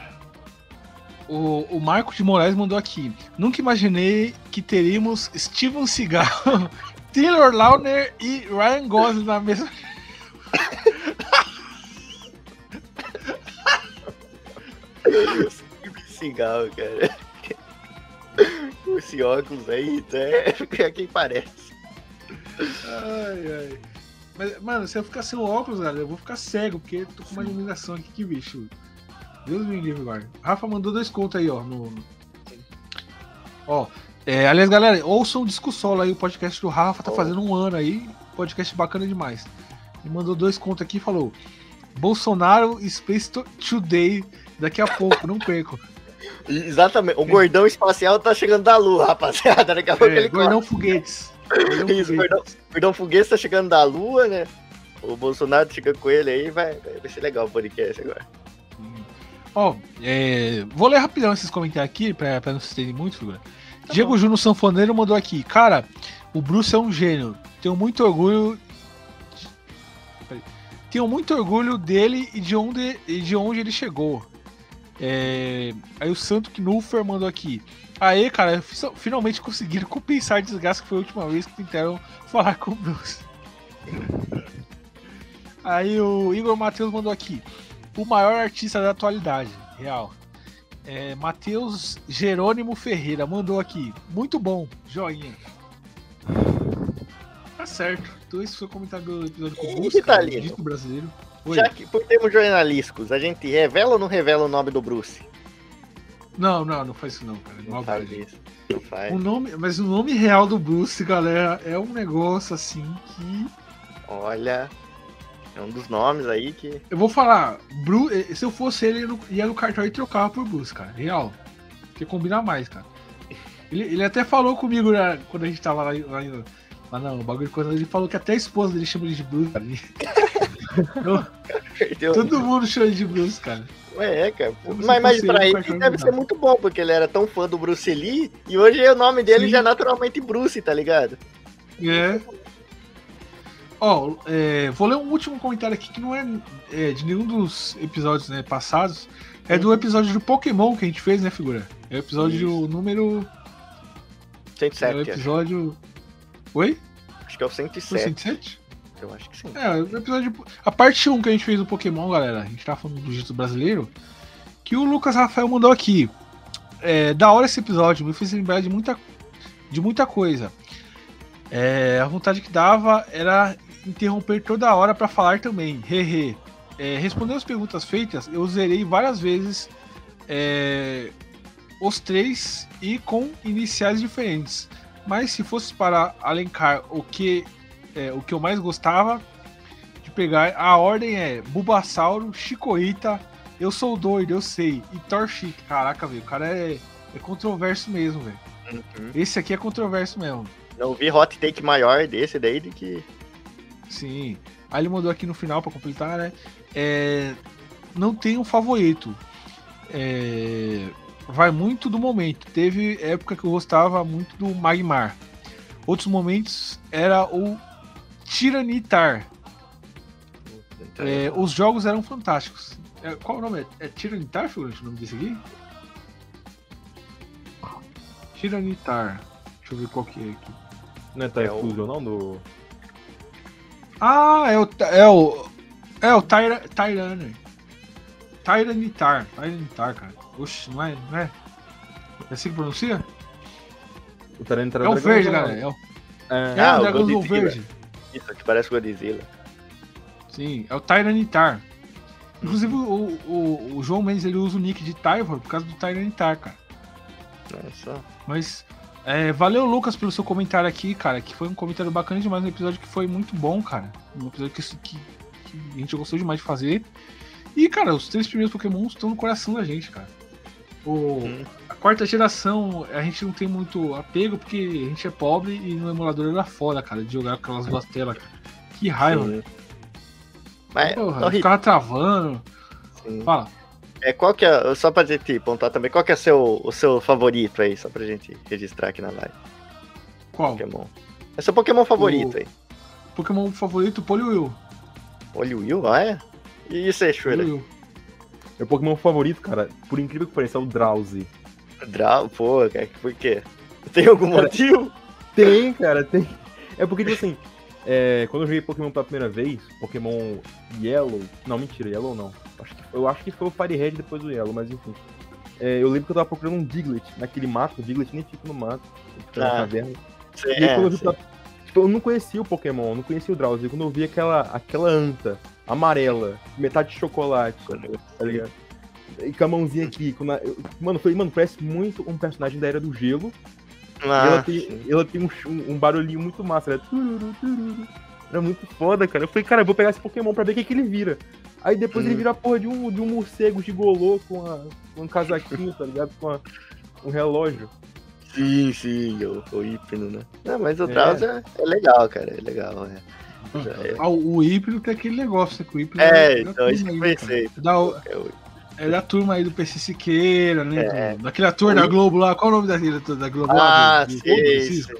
O, o Marco de Moraes mandou aqui. Nunca imaginei que teríamos Steven Seagal, Taylor Lautner e Ryan Gosling na mesma. Cigarro, cara. Esse óculos aí, é, é quem parece. Ai, ai. Mas, mano, se eu ficar sem óculos, galera, eu vou ficar cego, porque tô com uma iluminação aqui, que bicho. Deus me livre, guarda. Rafa mandou dois contos aí, ó. No... Ó, é, aliás, galera, ouçam o Disco Solo aí, o podcast do Rafa, tá oh. fazendo um ano aí. Podcast bacana demais. Ele mandou dois contos aqui e falou: Bolsonaro Space Today daqui a pouco, não perco. Exatamente, o gordão espacial tá chegando da lua, rapaziada. Daqui a pouco é, ele Gordão Foguetes. Gordão Isso, foguetes. Gordão, gordão Foguetes tá chegando da lua, né? O Bolsonaro chega com ele aí, vai, vai ser legal o podcast agora. Ó, é, vou ler rapidão esses comentários aqui, pra, pra não se estender muito, figura. Tá Diego Júnior Sanfoneiro mandou aqui. Cara, o Bruce é um gênio. Tenho muito orgulho. Tenho muito orgulho dele e de onde, e de onde ele chegou. É... Aí o Santo Knuffer mandou aqui. Aê, cara, finalmente conseguiram compensar a desgaste que foi a última vez que tentaram falar com o Bruce. Aí o Igor Matheus mandou aqui. O maior artista da atualidade, real. É, Matheus Jerônimo Ferreira mandou aqui. Muito bom, joinha. Tá certo. Então esse foi o comentário do episódio com o Bruce, tá brasileiro. Já que, por termos jornalísticos, a gente revela ou não revela o nome do Bruce? Não, não, não faz isso não, cara. Não, não faz isso. Não faz. O nome, mas o nome real do Bruce, galera, é um negócio assim que. Olha. É um dos nomes aí que. Eu vou falar. Eh, se eu fosse ele, eu ia no cartório e trocava por Bruce, cara. Real. Porque combina mais, cara. Ele, ele até falou comigo né, quando a gente tava lá, lá, lá não, o bagulho de ele falou que até a esposa dele chama ele de Bruce, cara. Perdeu. Todo mundo chama de Bruce, cara. Ué, é, cara. Mas, mas pra ele deve ser muito bom, porque ele era tão fã do Bruce Lee, e hoje o nome dele Sim. já é naturalmente Bruce, tá ligado? É. Ó, oh, é, vou ler um último comentário aqui que não é, é de nenhum dos episódios né, passados. É do episódio do Pokémon que a gente fez, né, figura? É o episódio Isso. número. 107. É o episódio. Acho. Oi? Acho que é o 107. Foi 107? Eu acho que sim. É, o episódio. A parte 1 que a gente fez do Pokémon, galera. A gente tava falando do jeito brasileiro. Que o Lucas Rafael mandou aqui. É, da hora esse episódio, me fez lembrar de muita, de muita coisa. É, a vontade que dava era interromper toda hora para falar também. Hehe. É, respondendo as perguntas feitas, eu zerei várias vezes é, os três e com iniciais diferentes. Mas se fosse para alencar o que, é, o que eu mais gostava de pegar, a ordem é Bulbasauro, Chikorita, Eu Sou Doido, eu sei, e Torchic. Caraca, velho, o cara é, é controverso mesmo, velho. Uhum. Esse aqui é controverso mesmo. Não vi hot take maior desse daí do que Sim. Aí ele mandou aqui no final para completar, né? É, não tem um favorito. É, vai muito do momento. Teve época que eu gostava muito do Magmar. Outros momentos era o Tiranitar. É, os jogos eram fantásticos. É, qual o nome? É, é Tiranitar, figurante, o nome desse aqui? Tiranitar. Deixa eu ver qual que é aqui. Não é Typhus, é o... não? Do... Ah, é o. É o. É o Tyra, Tyranitar. Tyranitar. Tyranitar, cara. Oxe, não é? Não é? É assim que pronuncia? O Tyranitar é o verde, galera. É o, é, é ah, o dragãozão verde. Isso, que parece Godzilla. Sim, é o Tyranitar. Inclusive, o, o, o, João Mendes ele usa o nick de Tyvor por causa do Tyranitar, cara. Olha só. Mas é, valeu, Lucas, pelo seu comentário aqui, cara. Que foi um comentário bacana demais. Um episódio que foi muito bom, cara. Um episódio que, que, que a gente gostou demais de fazer. E, cara, os três primeiros Pokémon estão no coração da gente, cara. O, hum. A quarta geração, a gente não tem muito apego porque a gente é pobre e no emulador era foda, cara, de jogar com aquelas duas telas. Que raiva. Sim. Mas, Porra, ficava travando. Sim. Fala. É, qual que é, só pra gente pontuar também, qual que é seu, o seu favorito aí, só pra gente registrar aqui na live? Qual? Pokémon. É seu Pokémon favorito o... aí. Pokémon favorito, Poliwhirl. Poliwhirl? Ah, é? E isso aí, Shredder? Meu Pokémon favorito, cara, por incrível que pareça, é o Drowsy. Draw, pô, cara, por quê? Tem algum Cara, motivo? Tem, cara, tem. É porque, tipo assim, é, quando eu joguei Pokémon pela primeira vez, Pokémon Yellow. Não, mentira, Yellow não. Acho que- eu acho que foi o Fire Red depois do Yellow, mas enfim. É, eu lembro que eu tava procurando um Diglett naquele mato, o Diglett nem fica no mato, fica na Ah, caverna. Cê- E aí, quando eu é, vi cê- pela- Tipo, eu não conhecia o Pokémon, não conhecia o Drowsy. Quando eu vi aquela, aquela anta amarela, metade de chocolate, tá ligado? E com a mãozinha aqui. com na- Mano, falei, mano, parece muito um personagem da Era do Gelo. e ela Ah, tem, ela tem um, um, barulhinho muito massa, né? Tururu, tururu. Era muito foda, cara. Eu falei, cara, eu vou pegar esse Pokémon pra ver o que, que ele vira. Aí depois ele Hum. vira a porra de um, de um morcego gigolô com, a, com um casaquinho, tá ligado? Com a- um relógio. Sim, sim, o, o hipno, né? Não, mas o É. Drowsy é, é legal, cara, é legal, é. É, Ah, o híbrido tem aquele negócio, né? O híbrido É, da então, isso que eu pensei. Da, É é da turma aí do PC Siqueira, né? É. do- daquele ator da Globo lá. Qual o nome daquele da Globo Ah, lá? do- Francisco?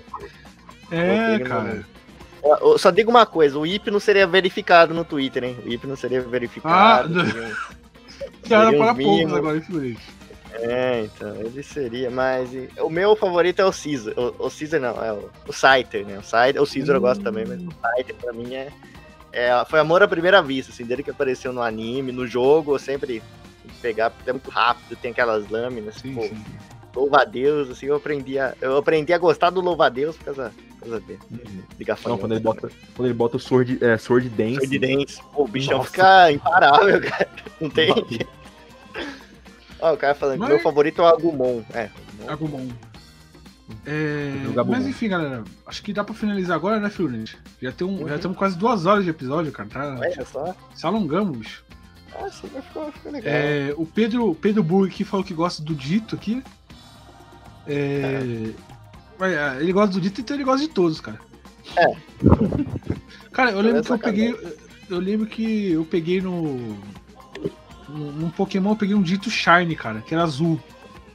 sei. É, cara. ó, Só digo uma coisa, o hipno seria verificado no Twitter, hein? O hipno seria verificado. Ah, seria- Que era Seria para os poucos agora, influente. É, então, ele seria, mas o meu favorito é o Caesar. O, o Caesar não, é o, o Scyther, né? O, Scyther, o Caesar eu gosto também, mas o Scyther pra mim é, é. Foi amor à primeira vista, assim, dele que apareceu no anime, no jogo, eu sempre pegar, porque é muito rápido, tem aquelas lâminas, Sim, pô, sim. louva a Deus, assim, eu aprendi a, eu aprendi a gostar do louva a Deus por causa, por causa dele. De Não, quando ele bota, quando ele bota o Sword, é, Sword Dance. Sword Dance. Pô, o bichão Nossa. fica imparável, cara. Não tem. Ó, o cara falando, Mas- meu favorito é o Agumon. É, Agumon. É, Jogar mas enfim, galera. Acho que dá pra finalizar agora, né, Fluminense? Já tem um, Uhum. já estamos quase duas horas de episódio, cara. Tá, olha só. se alongamos. Ah, sim, ficou, ficou legal. É, o Pedro, Pedro Burg aqui falou que gosta do Dito aqui. É, mas, ah, ele gosta do Dito, então ele gosta de todos, cara. É. Cara, eu lembro É que eu peguei. Eu lembro que eu peguei no. Num Pokémon eu peguei um Dito Shine, cara, que era azul.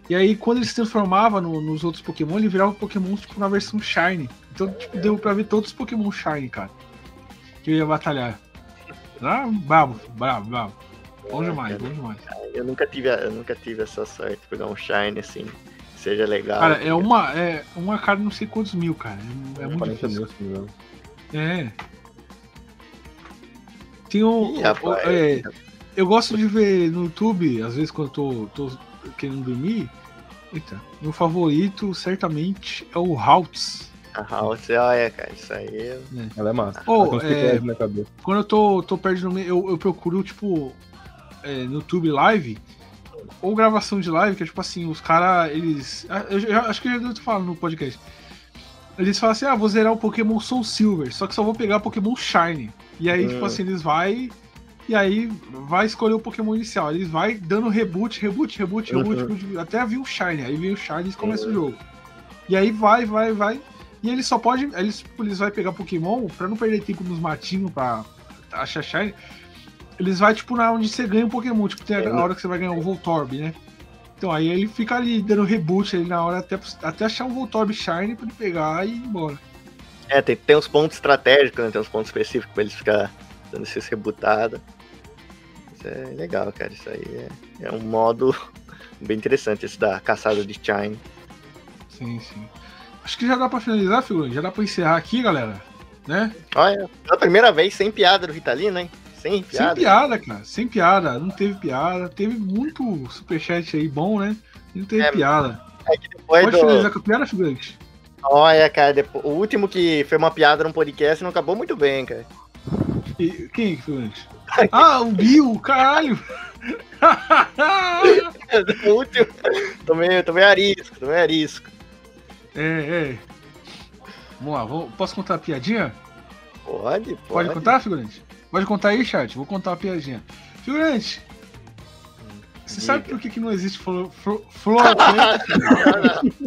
E aí, quando ele se transformava no- nos outros Pokémon, ele virava Pokémon, tipo, na versão Shine. Então, tipo, deu pra ver todos os Pokémon Shine, cara. Que eu ia batalhar. Ah, bravo, bravo, bravo. Bom É, demais, cara. bom demais. Eu nunca tive, eu nunca tive essa sorte de pegar um Shine assim, que seja legal. Cara, é uma, é uma cara não sei quantos mil, cara. É, é muito 40 difícil. mil, me engano. É. Tem um. Ih, rapaz. é, eu gosto de ver no YouTube, às vezes quando eu tô, tô querendo dormir. Eita, meu favorito certamente é o Haltz. A House, olha, cara, isso aí. Ela é massa. Oh, Ela é- piquetes na cabeça. Quando eu tô, tô perto do meio, eu, eu procuro, tipo, é, no YouTube live, ou gravação de live, que é tipo assim, os caras, eles. ah, Eu já, acho que eu já devo falado no podcast. Eles falam assim, ah, vou zerar o Pokémon Soul Silver, só que só vou pegar Pokémon Shine. E aí, Hum. tipo assim, eles vai. E aí vai escolher o Pokémon inicial. Eles vai dando reboot, reboot, reboot, reboot, Uhum. reboot, até vir o Shine. Aí vem o Shine e eles começam o jogo. E aí vai, vai, vai. E eles só podem. Eles, eles vai pegar Pokémon pra não perder tempo nos matinhos pra achar Shine. Eles vai, tipo, na onde você ganha um Pokémon. Tipo, tem a, É, a hora que você vai ganhar o Voltorb, né? Então aí ele fica ali dando reboot ali na hora até, até achar um Voltorb Shine pra ele pegar e ir embora. É, tem, tem uns pontos estratégicos, né? Tem uns pontos específicos pra eles ficar dando esses rebutados. Isso é legal, cara. Isso aí é, é um modo bem interessante, esse da caçada de Shine. Sim, sim. Acho que já dá pra finalizar, figurante. Já dá pra encerrar aqui, galera. Né? Olha, pela primeira vez sem piada do Ritalino, hein? Sem piada. Sem piada, cara. Sem piada. Não teve piada. Teve muito superchat aí bom, né? Não teve É, piada. Depois Pode do- finalizar com a piada, figurante? Olha, cara, depois- o último que foi uma piada num podcast não acabou muito bem, cara. E- Quem, figurante? Ah, o Bill, caralho! o último. Tomei, tomei arisco, tomei arisco. é, é. Vamos lá, vou- posso contar a piadinha? Pode, pode. Pode contar, figurante? Pode contar aí, chat? Vou contar a piadinha. Figurante, você Diga. sabe por que, que não existe flo, flo, Florplant?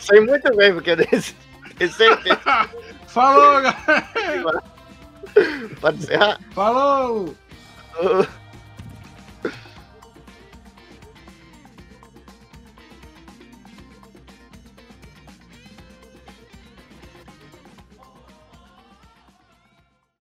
Sei muito bem, porque desse. tenho certeza. Falou, galera! Pode encerrar? Falou!